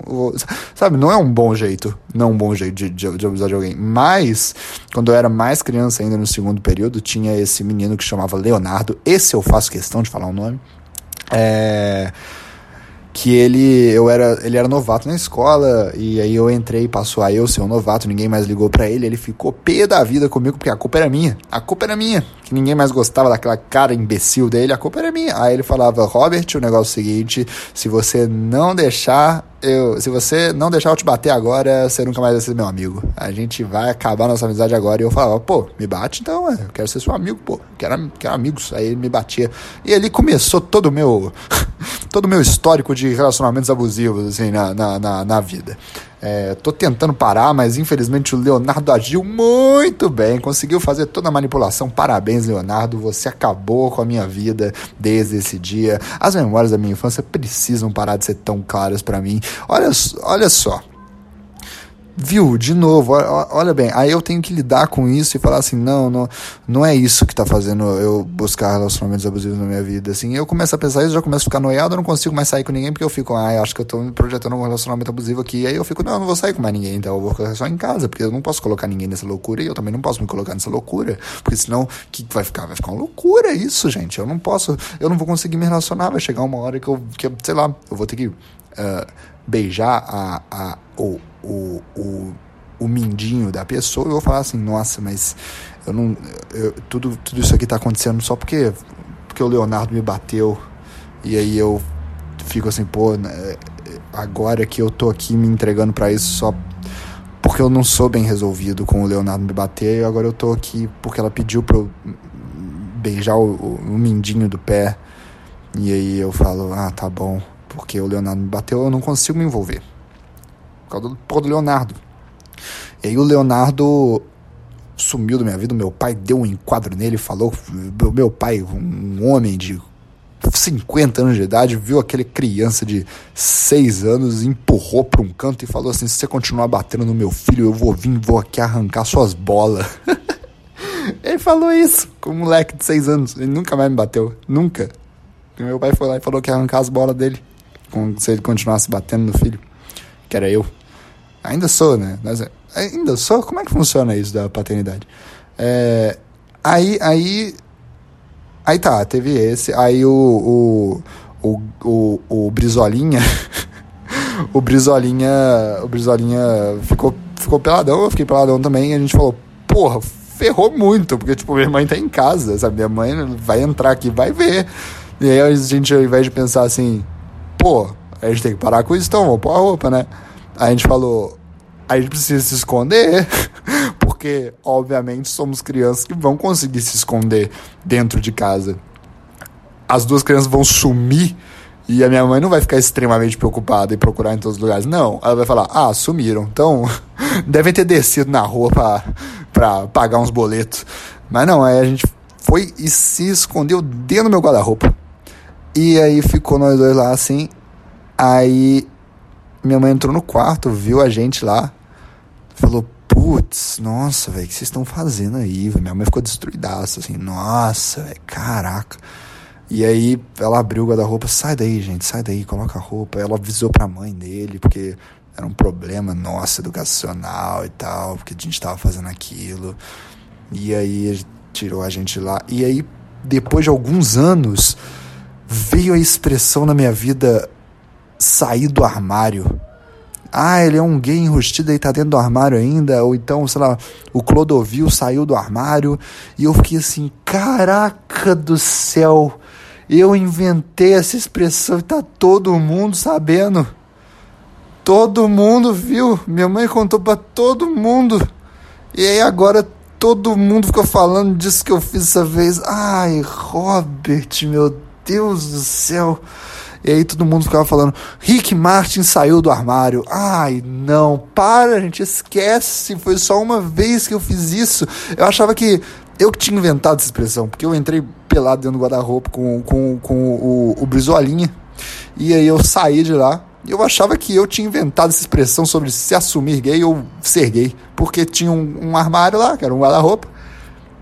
Speaker 1: Sabe, não é um bom jeito. Não é um bom jeito de, de, de, abusar de alguém. Mas, quando eu era mais criança, ainda no segundo período, tinha esse menino que chamava Leonardo. Esse eu faço questão de falar o nome. É que ele eu era ele era novato na escola e aí eu entrei passou a eu ser um novato ninguém mais ligou para ele ele ficou pé da vida comigo porque a culpa era minha a culpa era minha que ninguém mais gostava daquela cara imbecil dele a culpa era minha. Aí ele falava Robert o negócio é o seguinte se você não deixar eu, se você não deixar eu te bater agora, você nunca mais vai ser meu amigo. A gente vai acabar nossa amizade agora. E eu falava, pô, me bate então, eu quero ser seu amigo, pô, quero, quero amigos. Aí ele me batia. E ali começou todo o meu, *laughs* todo meu histórico de relacionamentos abusivos, assim, na, na, na, na vida. É, tô tentando parar, mas infelizmente o Leonardo agiu muito bem, conseguiu fazer toda a manipulação. Parabéns, Leonardo, você acabou com a minha vida desde esse dia. As memórias da minha infância precisam parar de ser tão claras para mim. Olha, olha só, Viu? De novo, olha bem, aí eu tenho que lidar com isso e falar assim, não, não, não é isso que tá fazendo eu buscar relacionamentos abusivos na minha vida, assim, eu começo a pensar isso, já começo a ficar noiado, eu não consigo mais sair com ninguém, porque eu fico, ah, acho que eu tô me projetando um relacionamento abusivo aqui, aí eu fico, não, eu não vou sair com mais ninguém, então eu vou ficar só em casa, porque eu não posso colocar ninguém nessa loucura, e eu também não posso me colocar nessa loucura, porque senão, o que vai ficar? Vai ficar uma loucura isso, gente, eu não posso, eu não vou conseguir me relacionar, vai chegar uma hora que eu, que, sei lá, eu vou ter que... Uh, beijar a, a, o, o, o, o mindinho da pessoa, eu vou falar assim, nossa, mas Eu não. Eu, tudo, tudo isso aqui tá acontecendo só porque, porque o Leonardo me bateu. E aí eu fico assim, pô, né, agora que eu tô aqui me entregando para isso só porque eu não sou bem resolvido com o Leonardo me bater, e agora eu tô aqui porque ela pediu pra eu beijar o, o, o mindinho do pé. E aí eu falo, ah, tá bom, porque o Leonardo me bateu, eu não consigo me envolver. Por causa do, por causa do Leonardo. E aí o Leonardo sumiu da minha vida, meu pai deu um enquadro nele, falou, meu pai, um homem de 50 anos de idade, viu aquele criança de 6 anos, empurrou para um canto e falou assim: se você continuar batendo no meu filho, eu vou vir, vou aqui arrancar suas bolas. *laughs* ele falou isso com um moleque de 6 anos. Ele nunca mais me bateu. Nunca. E meu pai foi lá e falou que ia arrancar as bolas dele. Se ele continuasse batendo no filho. Que era eu. Ainda sou, né? Mas, ainda sou? Como é que funciona isso da paternidade? É, aí, aí Aí tá, teve esse. Aí o. O, o, o, o Brizolinha. *laughs* o Brizolinha. O Brizolinha ficou, ficou peladão, eu fiquei peladão também. E a gente falou, porra, ferrou muito. Porque, tipo, minha mãe tá em casa, sabe? Minha mãe vai entrar aqui, vai ver. E aí a gente, ao invés de pensar assim, pô, a gente tem que parar com isso, então, vamos pôr a roupa, né? A gente falou, a gente precisa se esconder, *laughs* porque, obviamente, somos crianças que vão conseguir se esconder dentro de casa. As duas crianças vão sumir e a minha mãe não vai ficar extremamente preocupada e procurar em todos os lugares. Não, ela vai falar: ah, sumiram. Então, *laughs* devem ter descido na rua pra, pra pagar uns boletos. Mas não, aí a gente foi e se escondeu dentro do meu guarda-roupa. E aí ficou nós dois lá assim. Aí minha mãe entrou no quarto, viu a gente lá, falou, putz, nossa, velho, o que vocês estão fazendo aí? Minha mãe ficou destruidaça, assim, nossa, velho, caraca. E aí ela abriu o guarda-roupa, sai daí, gente, sai daí, coloca a roupa. Ela avisou pra mãe dele, porque era um problema nosso, educacional e tal, porque a gente tava fazendo aquilo. E aí tirou a gente lá. E aí, depois de alguns anos, veio a expressão na minha vida sair do armário ah, ele é um gay enrustido e tá dentro do armário ainda, ou então, sei lá, o Clodovil saiu do armário, e eu fiquei assim, caraca do céu, eu inventei essa expressão e tá todo mundo sabendo. Todo mundo viu, minha mãe contou para todo mundo. E aí agora todo mundo ficou falando disso que eu fiz essa vez. Ai, Robert, meu Deus do céu. E aí todo mundo ficava falando: Rick Martin saiu do armário. Ai, não, para, gente, esquece. Foi só uma vez que eu fiz isso. Eu achava que eu que tinha inventado essa expressão, porque eu entrei pelado dentro do guarda-roupa com, com, com o, o Brizolinha. E aí eu saí de lá. E eu achava que eu tinha inventado essa expressão sobre se assumir gay ou ser gay. Porque tinha um, um armário lá, que era um guarda-roupa.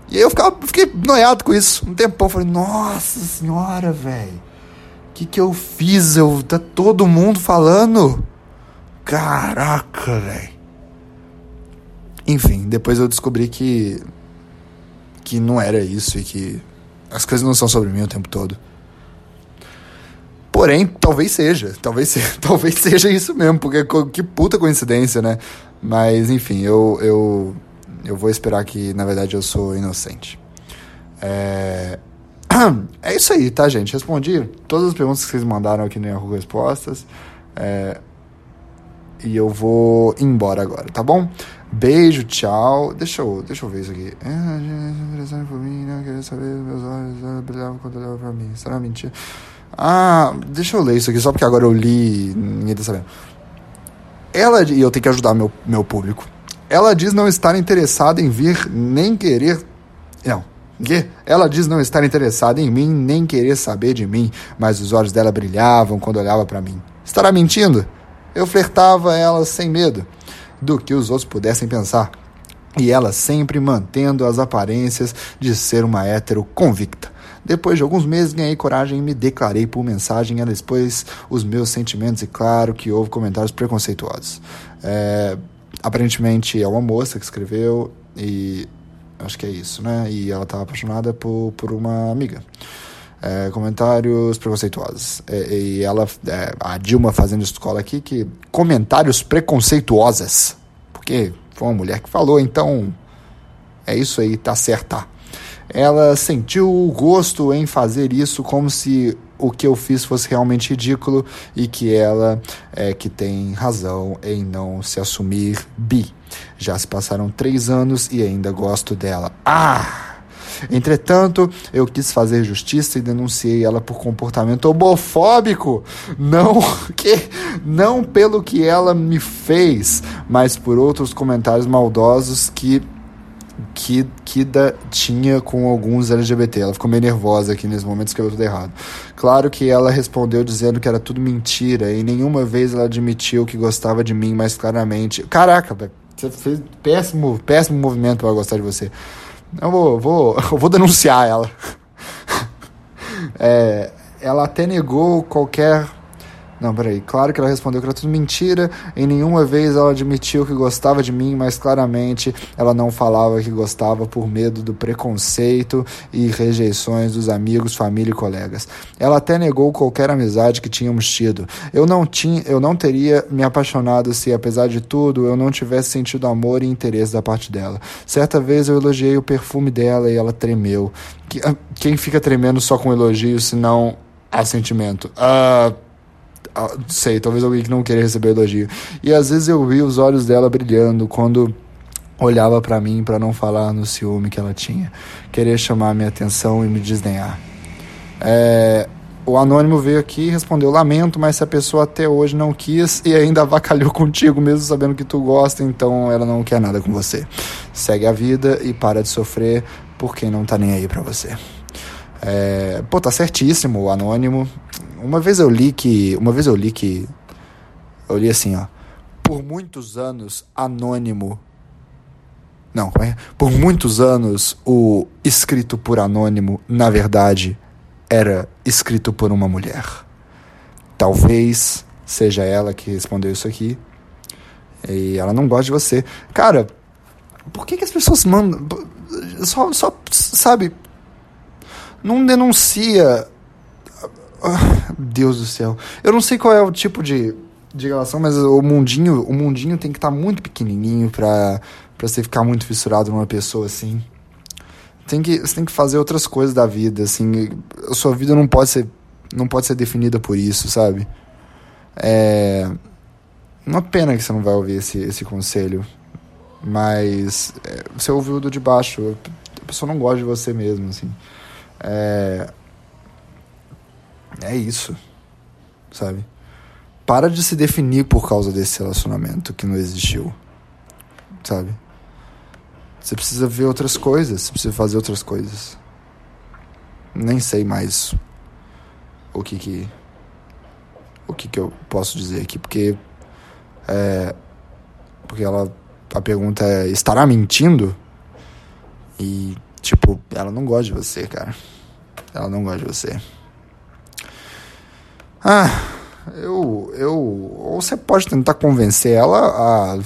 Speaker 1: E aí eu ficava, fiquei noiado com isso. Um tempão, falei, nossa senhora, velho que que eu fiz? Eu tá todo mundo falando. Caraca, velho. Enfim, depois eu descobri que que não era isso e que as coisas não são sobre mim o tempo todo. Porém, talvez seja, talvez seja, *laughs* talvez seja isso mesmo, porque que puta coincidência, né? Mas enfim, eu eu eu vou esperar que na verdade eu sou inocente. É, *clears throat* É isso aí, tá, gente? Respondi todas as perguntas que vocês mandaram aqui no Yahoo Respostas. É... E eu vou embora agora, tá bom? Beijo, tchau. Deixa eu, deixa eu ver isso aqui. Ah, deixa eu ler isso aqui, só porque agora eu li ninguém tá sabendo. Ela, e eu tenho que ajudar meu, meu público. Ela diz não estar interessada em vir, nem querer. Não, ela diz não estar interessada em mim, nem querer saber de mim, mas os olhos dela brilhavam quando olhava para mim. Estará mentindo? Eu flertava ela sem medo do que os outros pudessem pensar. E ela sempre mantendo as aparências de ser uma hétero convicta. Depois de alguns meses ganhei coragem e me declarei por mensagem. Ela expôs os meus sentimentos e claro que houve comentários preconceituosos. É, aparentemente é uma moça que escreveu e Acho que é isso, né? E ela estava apaixonada por, por uma amiga. É, comentários preconceituosos. É, e ela, é, a Dilma fazendo escola aqui, que comentários preconceituosos. Porque foi uma mulher que falou, então É isso aí, tá certa. Ela sentiu o gosto em fazer isso como se o que eu fiz fosse realmente ridículo e que ela é que tem razão em não se assumir bi. Já se passaram três anos e ainda gosto dela. Ah! Entretanto, eu quis fazer justiça e denunciei ela por comportamento homofóbico. Não *laughs* que não pelo que ela me fez, mas por outros comentários maldosos que que Kida tinha com alguns LGBT. Ela ficou meio nervosa aqui nesse momento, escreveu tudo errado. Claro que ela respondeu dizendo que era tudo mentira e nenhuma vez ela admitiu que gostava de mim mais claramente. Caraca, você fez péssimo, péssimo movimento para gostar de você. Eu vou, vou, *laughs* eu vou denunciar ela. *laughs* É, ela até negou qualquer não, peraí. Claro que ela respondeu que era tudo mentira. Em nenhuma vez ela admitiu que gostava de mim, mas claramente ela não falava que gostava por medo do preconceito e rejeições dos amigos, família e colegas. Ela até negou qualquer amizade que tínhamos tido. Eu não tinha, eu não teria me apaixonado se, apesar de tudo, eu não tivesse sentido amor e interesse da parte dela. Certa vez eu elogiei o perfume dela e ela tremeu. Ah, quem fica tremendo só com elogio, se não há sentimento? Ah. Uh sei, talvez alguém que não queria receber elogio. E às vezes eu vi os olhos dela brilhando quando olhava para mim para não falar no ciúme que ela tinha. Querer chamar minha atenção e me desdenhar. É, o anônimo veio aqui e respondeu: Lamento, mas se a pessoa até hoje não quis e ainda avacalhou *laughs* contigo, mesmo sabendo que tu gosta, então ela não quer nada com você. Segue a vida e para de sofrer por quem não tá nem aí pra você. É, pô, tá certíssimo o anônimo. Uma vez eu li que. Uma vez eu li que. Eu li assim, ó. Por muitos anos, anônimo. Não, é? Por muitos anos, o escrito por anônimo, na verdade, era escrito por uma mulher. Talvez seja ela que respondeu isso aqui. E ela não gosta de você. Cara, por que, que as pessoas mandam. Só, só, sabe, não denuncia. Ah, Deus do céu. Eu não sei qual é o tipo de, de relação, mas o mundinho, o mundinho tem que estar tá muito pequenininho pra, pra você ficar muito fissurado numa pessoa assim. Tem que, você tem que fazer outras coisas da vida, assim. A sua vida não pode ser, não pode ser definida por isso, sabe? É. Uma pena que você não vai ouvir esse, esse conselho. Mas é, você ouviu do de baixo. A pessoa não gosta de você mesmo, assim. É. É isso. Sabe? Para de se definir por causa desse relacionamento que não existiu. Sabe? Você precisa ver outras coisas, você precisa fazer outras coisas. Nem sei mais o que que o que que eu posso dizer aqui, porque é, porque ela a pergunta é estará mentindo? E Tipo, ela não gosta de você, cara. Ela não gosta de você. Ah, eu. eu ou você pode tentar convencer ela a.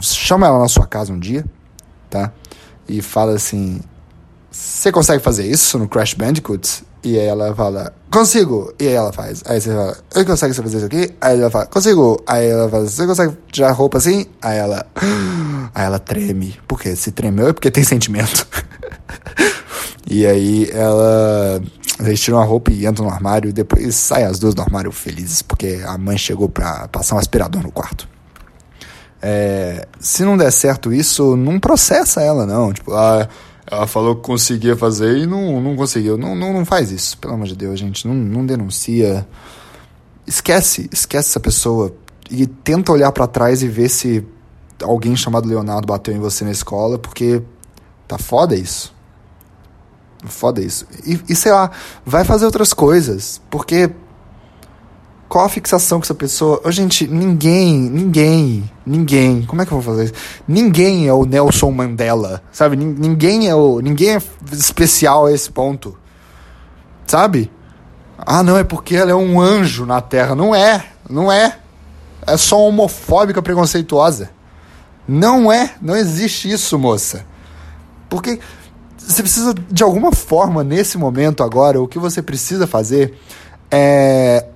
Speaker 1: Chama ela na sua casa um dia, tá? E fala assim: Você consegue fazer isso no Crash Bandicoot? E aí ela fala, consigo. E aí ela faz. Aí você fala, eu consigo fazer isso aqui? Aí ela fala, consigo. Aí ela fala, você consegue tirar roupa assim? Aí ela. *gasps* Aí ela treme. Por quê? Se tremeu é porque tem sentimento. *laughs* e aí ela. Eles tiram a roupa e entram no armário. Depois saem as duas do armário felizes. Porque a mãe chegou pra passar um aspirador no quarto. É, se não der certo isso, não processa ela, não. Tipo, ah ela falou que conseguia fazer e não, não conseguiu. Não, não, não faz isso, pelo amor de Deus, gente. Não, não denuncia. Esquece, esquece essa pessoa. E tenta olhar para trás e ver se alguém chamado Leonardo bateu em você na escola, porque tá foda isso. Foda isso. E, e sei lá, vai fazer outras coisas. Porque qual a fixação com essa pessoa? Oh, gente, ninguém, ninguém, ninguém. Como é que eu vou fazer isso? Ninguém é o Nelson Mandela, sabe? Ninguém é o, ninguém é especial a esse ponto, sabe? Ah, não é porque ela é um anjo na Terra. Não é, não é. É só homofóbica preconceituosa. Não é, não existe isso, moça. Porque você precisa de alguma forma nesse momento agora, o que você precisa fazer é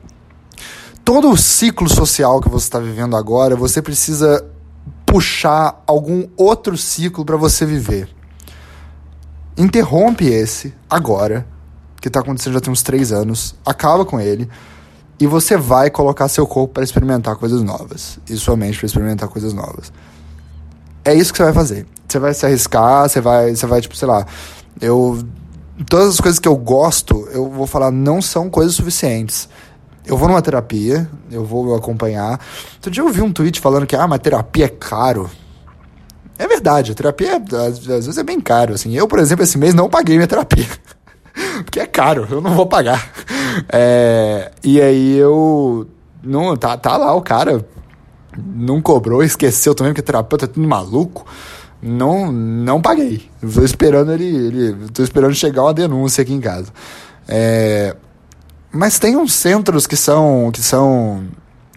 Speaker 1: todo o ciclo social que você está vivendo agora, você precisa puxar algum outro ciclo para você viver. interrompe esse agora, que tá acontecendo já tem uns três anos, acaba com ele, e você vai colocar seu corpo para experimentar coisas novas, e sua mente para experimentar coisas novas. É isso que você vai fazer. Você vai se arriscar, você vai, você vai tipo, sei lá, eu todas as coisas que eu gosto, eu vou falar não são coisas suficientes. Eu vou numa terapia, eu vou acompanhar. Outro dia eu vi um tweet falando que, ah, mas terapia é caro. É verdade, a terapia às, às vezes é bem caro, assim. Eu, por exemplo, esse mês não paguei minha terapia. *laughs* Porque é caro, eu não vou pagar. É, e aí eu. Não, tá, tá lá o cara. Não cobrou, esqueceu também, porque terapeuta é tudo maluco. Não, não paguei. Estou esperando ele, ele. Tô esperando chegar uma denúncia aqui em casa. É, mas tem uns centros que são. que são.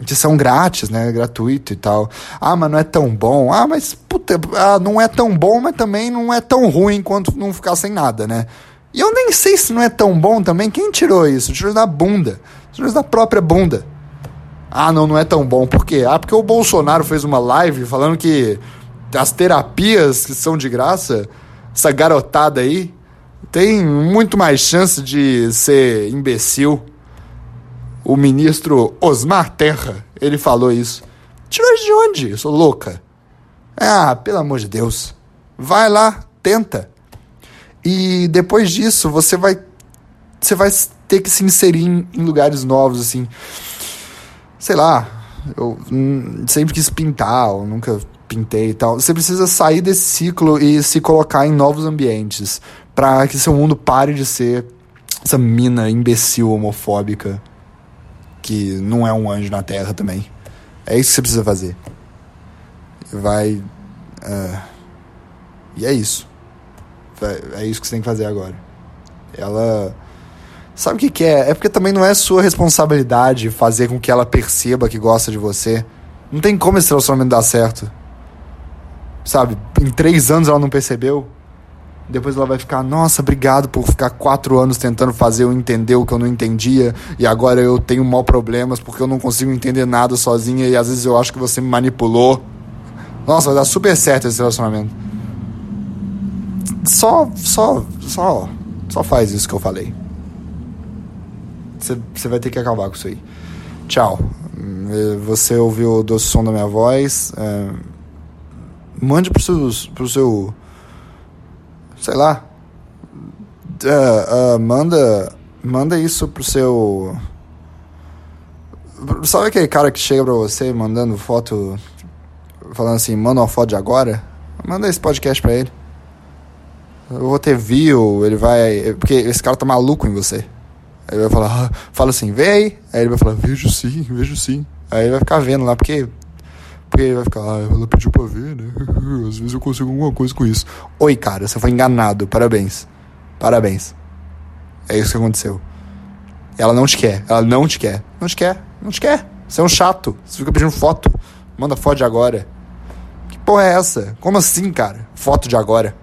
Speaker 1: que são grátis, né? Gratuito e tal. Ah, mas não é tão bom. Ah, mas puta, ah, não é tão bom, mas também não é tão ruim quanto não ficar sem nada, né? E eu nem sei se não é tão bom também. Quem tirou isso? Tirou da bunda. Tirou da própria bunda. Ah, não, não é tão bom. Por quê? Ah, porque o Bolsonaro fez uma live falando que as terapias que são de graça, essa garotada aí, tem muito mais chance de ser imbecil. O ministro Osmar Terra, ele falou isso. Tirou de onde? Eu sou louca. Ah, pelo amor de Deus. Vai lá, tenta. E depois disso, você vai você vai ter que se inserir em, em lugares novos assim. Sei lá, eu sempre quis pintar, eu nunca pintei e tal. Você precisa sair desse ciclo e se colocar em novos ambientes para que seu mundo pare de ser essa mina imbecil homofóbica que não é um anjo na Terra também. É isso que você precisa fazer. Vai. Uh, e é isso. É isso que você tem que fazer agora. Ela. Sabe o que, que é? É porque também não é sua responsabilidade fazer com que ela perceba que gosta de você. Não tem como esse relacionamento dar certo. Sabe? Em três anos ela não percebeu. Depois ela vai ficar, nossa, obrigado por ficar quatro anos tentando fazer eu entender o que eu não entendia. E agora eu tenho mal problemas porque eu não consigo entender nada sozinha e às vezes eu acho que você me manipulou. Nossa, vai dar super certo esse relacionamento só, só, só, só faz isso que eu falei. Você vai ter que acabar com isso aí. Tchau. Você ouviu o doce som da minha voz. É, mande pro seu, pro seu. Sei lá. Uh, uh, manda. Manda isso pro seu. Sabe aquele cara que chega pra você mandando foto. Falando assim, manda uma foto de agora? Manda esse podcast pra ele. Eu vou ter view, ele vai. Porque esse cara tá maluco em você. Aí ele vai falar, ah, fala assim, vem aí. Aí ele vai falar, vejo sim, vejo sim. Aí ele vai ficar vendo lá, porque. Porque ele vai ficar, ah, ela pediu pra ver, né? *laughs* Às vezes eu consigo alguma coisa com isso. Oi, cara, você foi enganado, parabéns. Parabéns. É isso que aconteceu. Ela não te quer, ela não te quer. Não te quer, não te quer. Você é um chato. Você fica pedindo foto. Manda foto de agora. Que porra é essa? Como assim, cara? Foto de agora.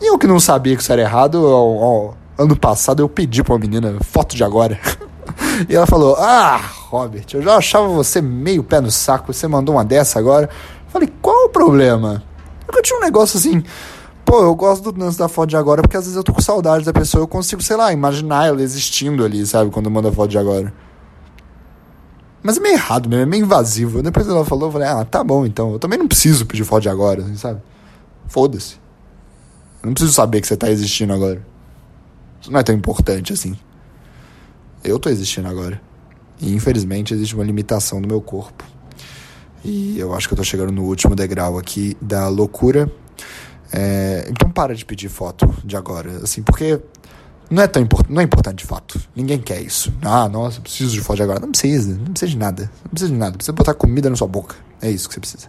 Speaker 1: E eu que não sabia que isso era errado, ó, ó, ano passado eu pedi pra uma menina foto de agora. *laughs* e ela falou: Ah, Robert, eu já achava você meio pé no saco, você mandou uma dessa agora. Eu falei: Qual o problema? Eu tinha um negócio assim. Pô, eu gosto do lance da foto de agora porque às vezes eu tô com saudade da pessoa, eu consigo, sei lá, imaginar ela existindo ali, sabe, quando manda foto de agora. Mas é meio errado mesmo, é meio invasivo. Depois ela falou, eu falei, ah, tá bom então. Eu também não preciso pedir foto de agora, assim, sabe? Foda-se. Eu não preciso saber que você tá existindo agora. Não é tão importante assim. Eu tô existindo agora. E infelizmente existe uma limitação no meu corpo. E eu acho que eu tô chegando no último degrau aqui da loucura. É, então para de pedir foto de agora, assim, porque não é tão importante, não é importante de fato. Ninguém quer isso. Ah, nossa, preciso de foto de agora. Não precisa, não precisa de nada. Não precisa de nada. Precisa botar comida na sua boca. É isso que você precisa.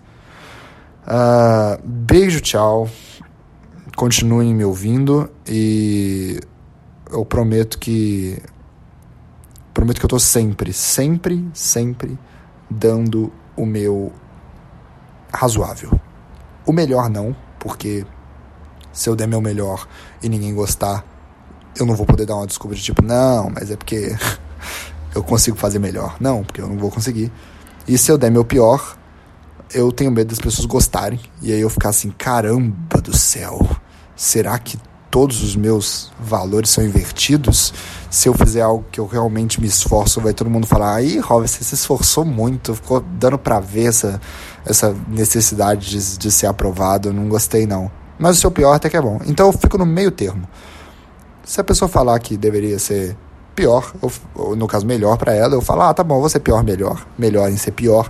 Speaker 1: Uh, beijo, tchau continuem me ouvindo e eu prometo que prometo que eu tô sempre, sempre, sempre dando o meu razoável. O melhor não, porque se eu der meu melhor e ninguém gostar, eu não vou poder dar uma desculpa de tipo, não, mas é porque *laughs* eu consigo fazer melhor. Não, porque eu não vou conseguir. E se eu der meu pior, eu tenho medo das pessoas gostarem. E aí eu ficar assim, caramba do céu será que todos os meus valores são invertidos, se eu fizer algo que eu realmente me esforço, vai todo mundo falar: aí, Robert, você se esforçou muito, ficou dando para ver essa, essa necessidade de, de ser aprovado, não gostei não. Mas o seu pior até que é bom. Então eu fico no meio termo. Se a pessoa falar que deveria ser pior, ou, no caso melhor para ela, eu falo: ah, tá bom, ser pior, melhor, melhor em ser pior.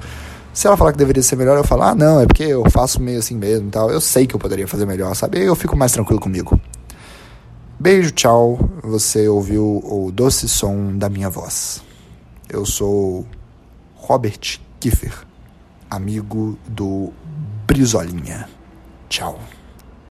Speaker 1: Se ela falar que deveria ser melhor, eu falo, ah, não, é porque eu faço meio assim mesmo e tal. Eu sei que eu poderia fazer melhor, sabe? Eu fico mais tranquilo comigo. Beijo, tchau. Você ouviu o doce som da minha voz. Eu sou Robert Kiefer, amigo do Brizolinha. Tchau.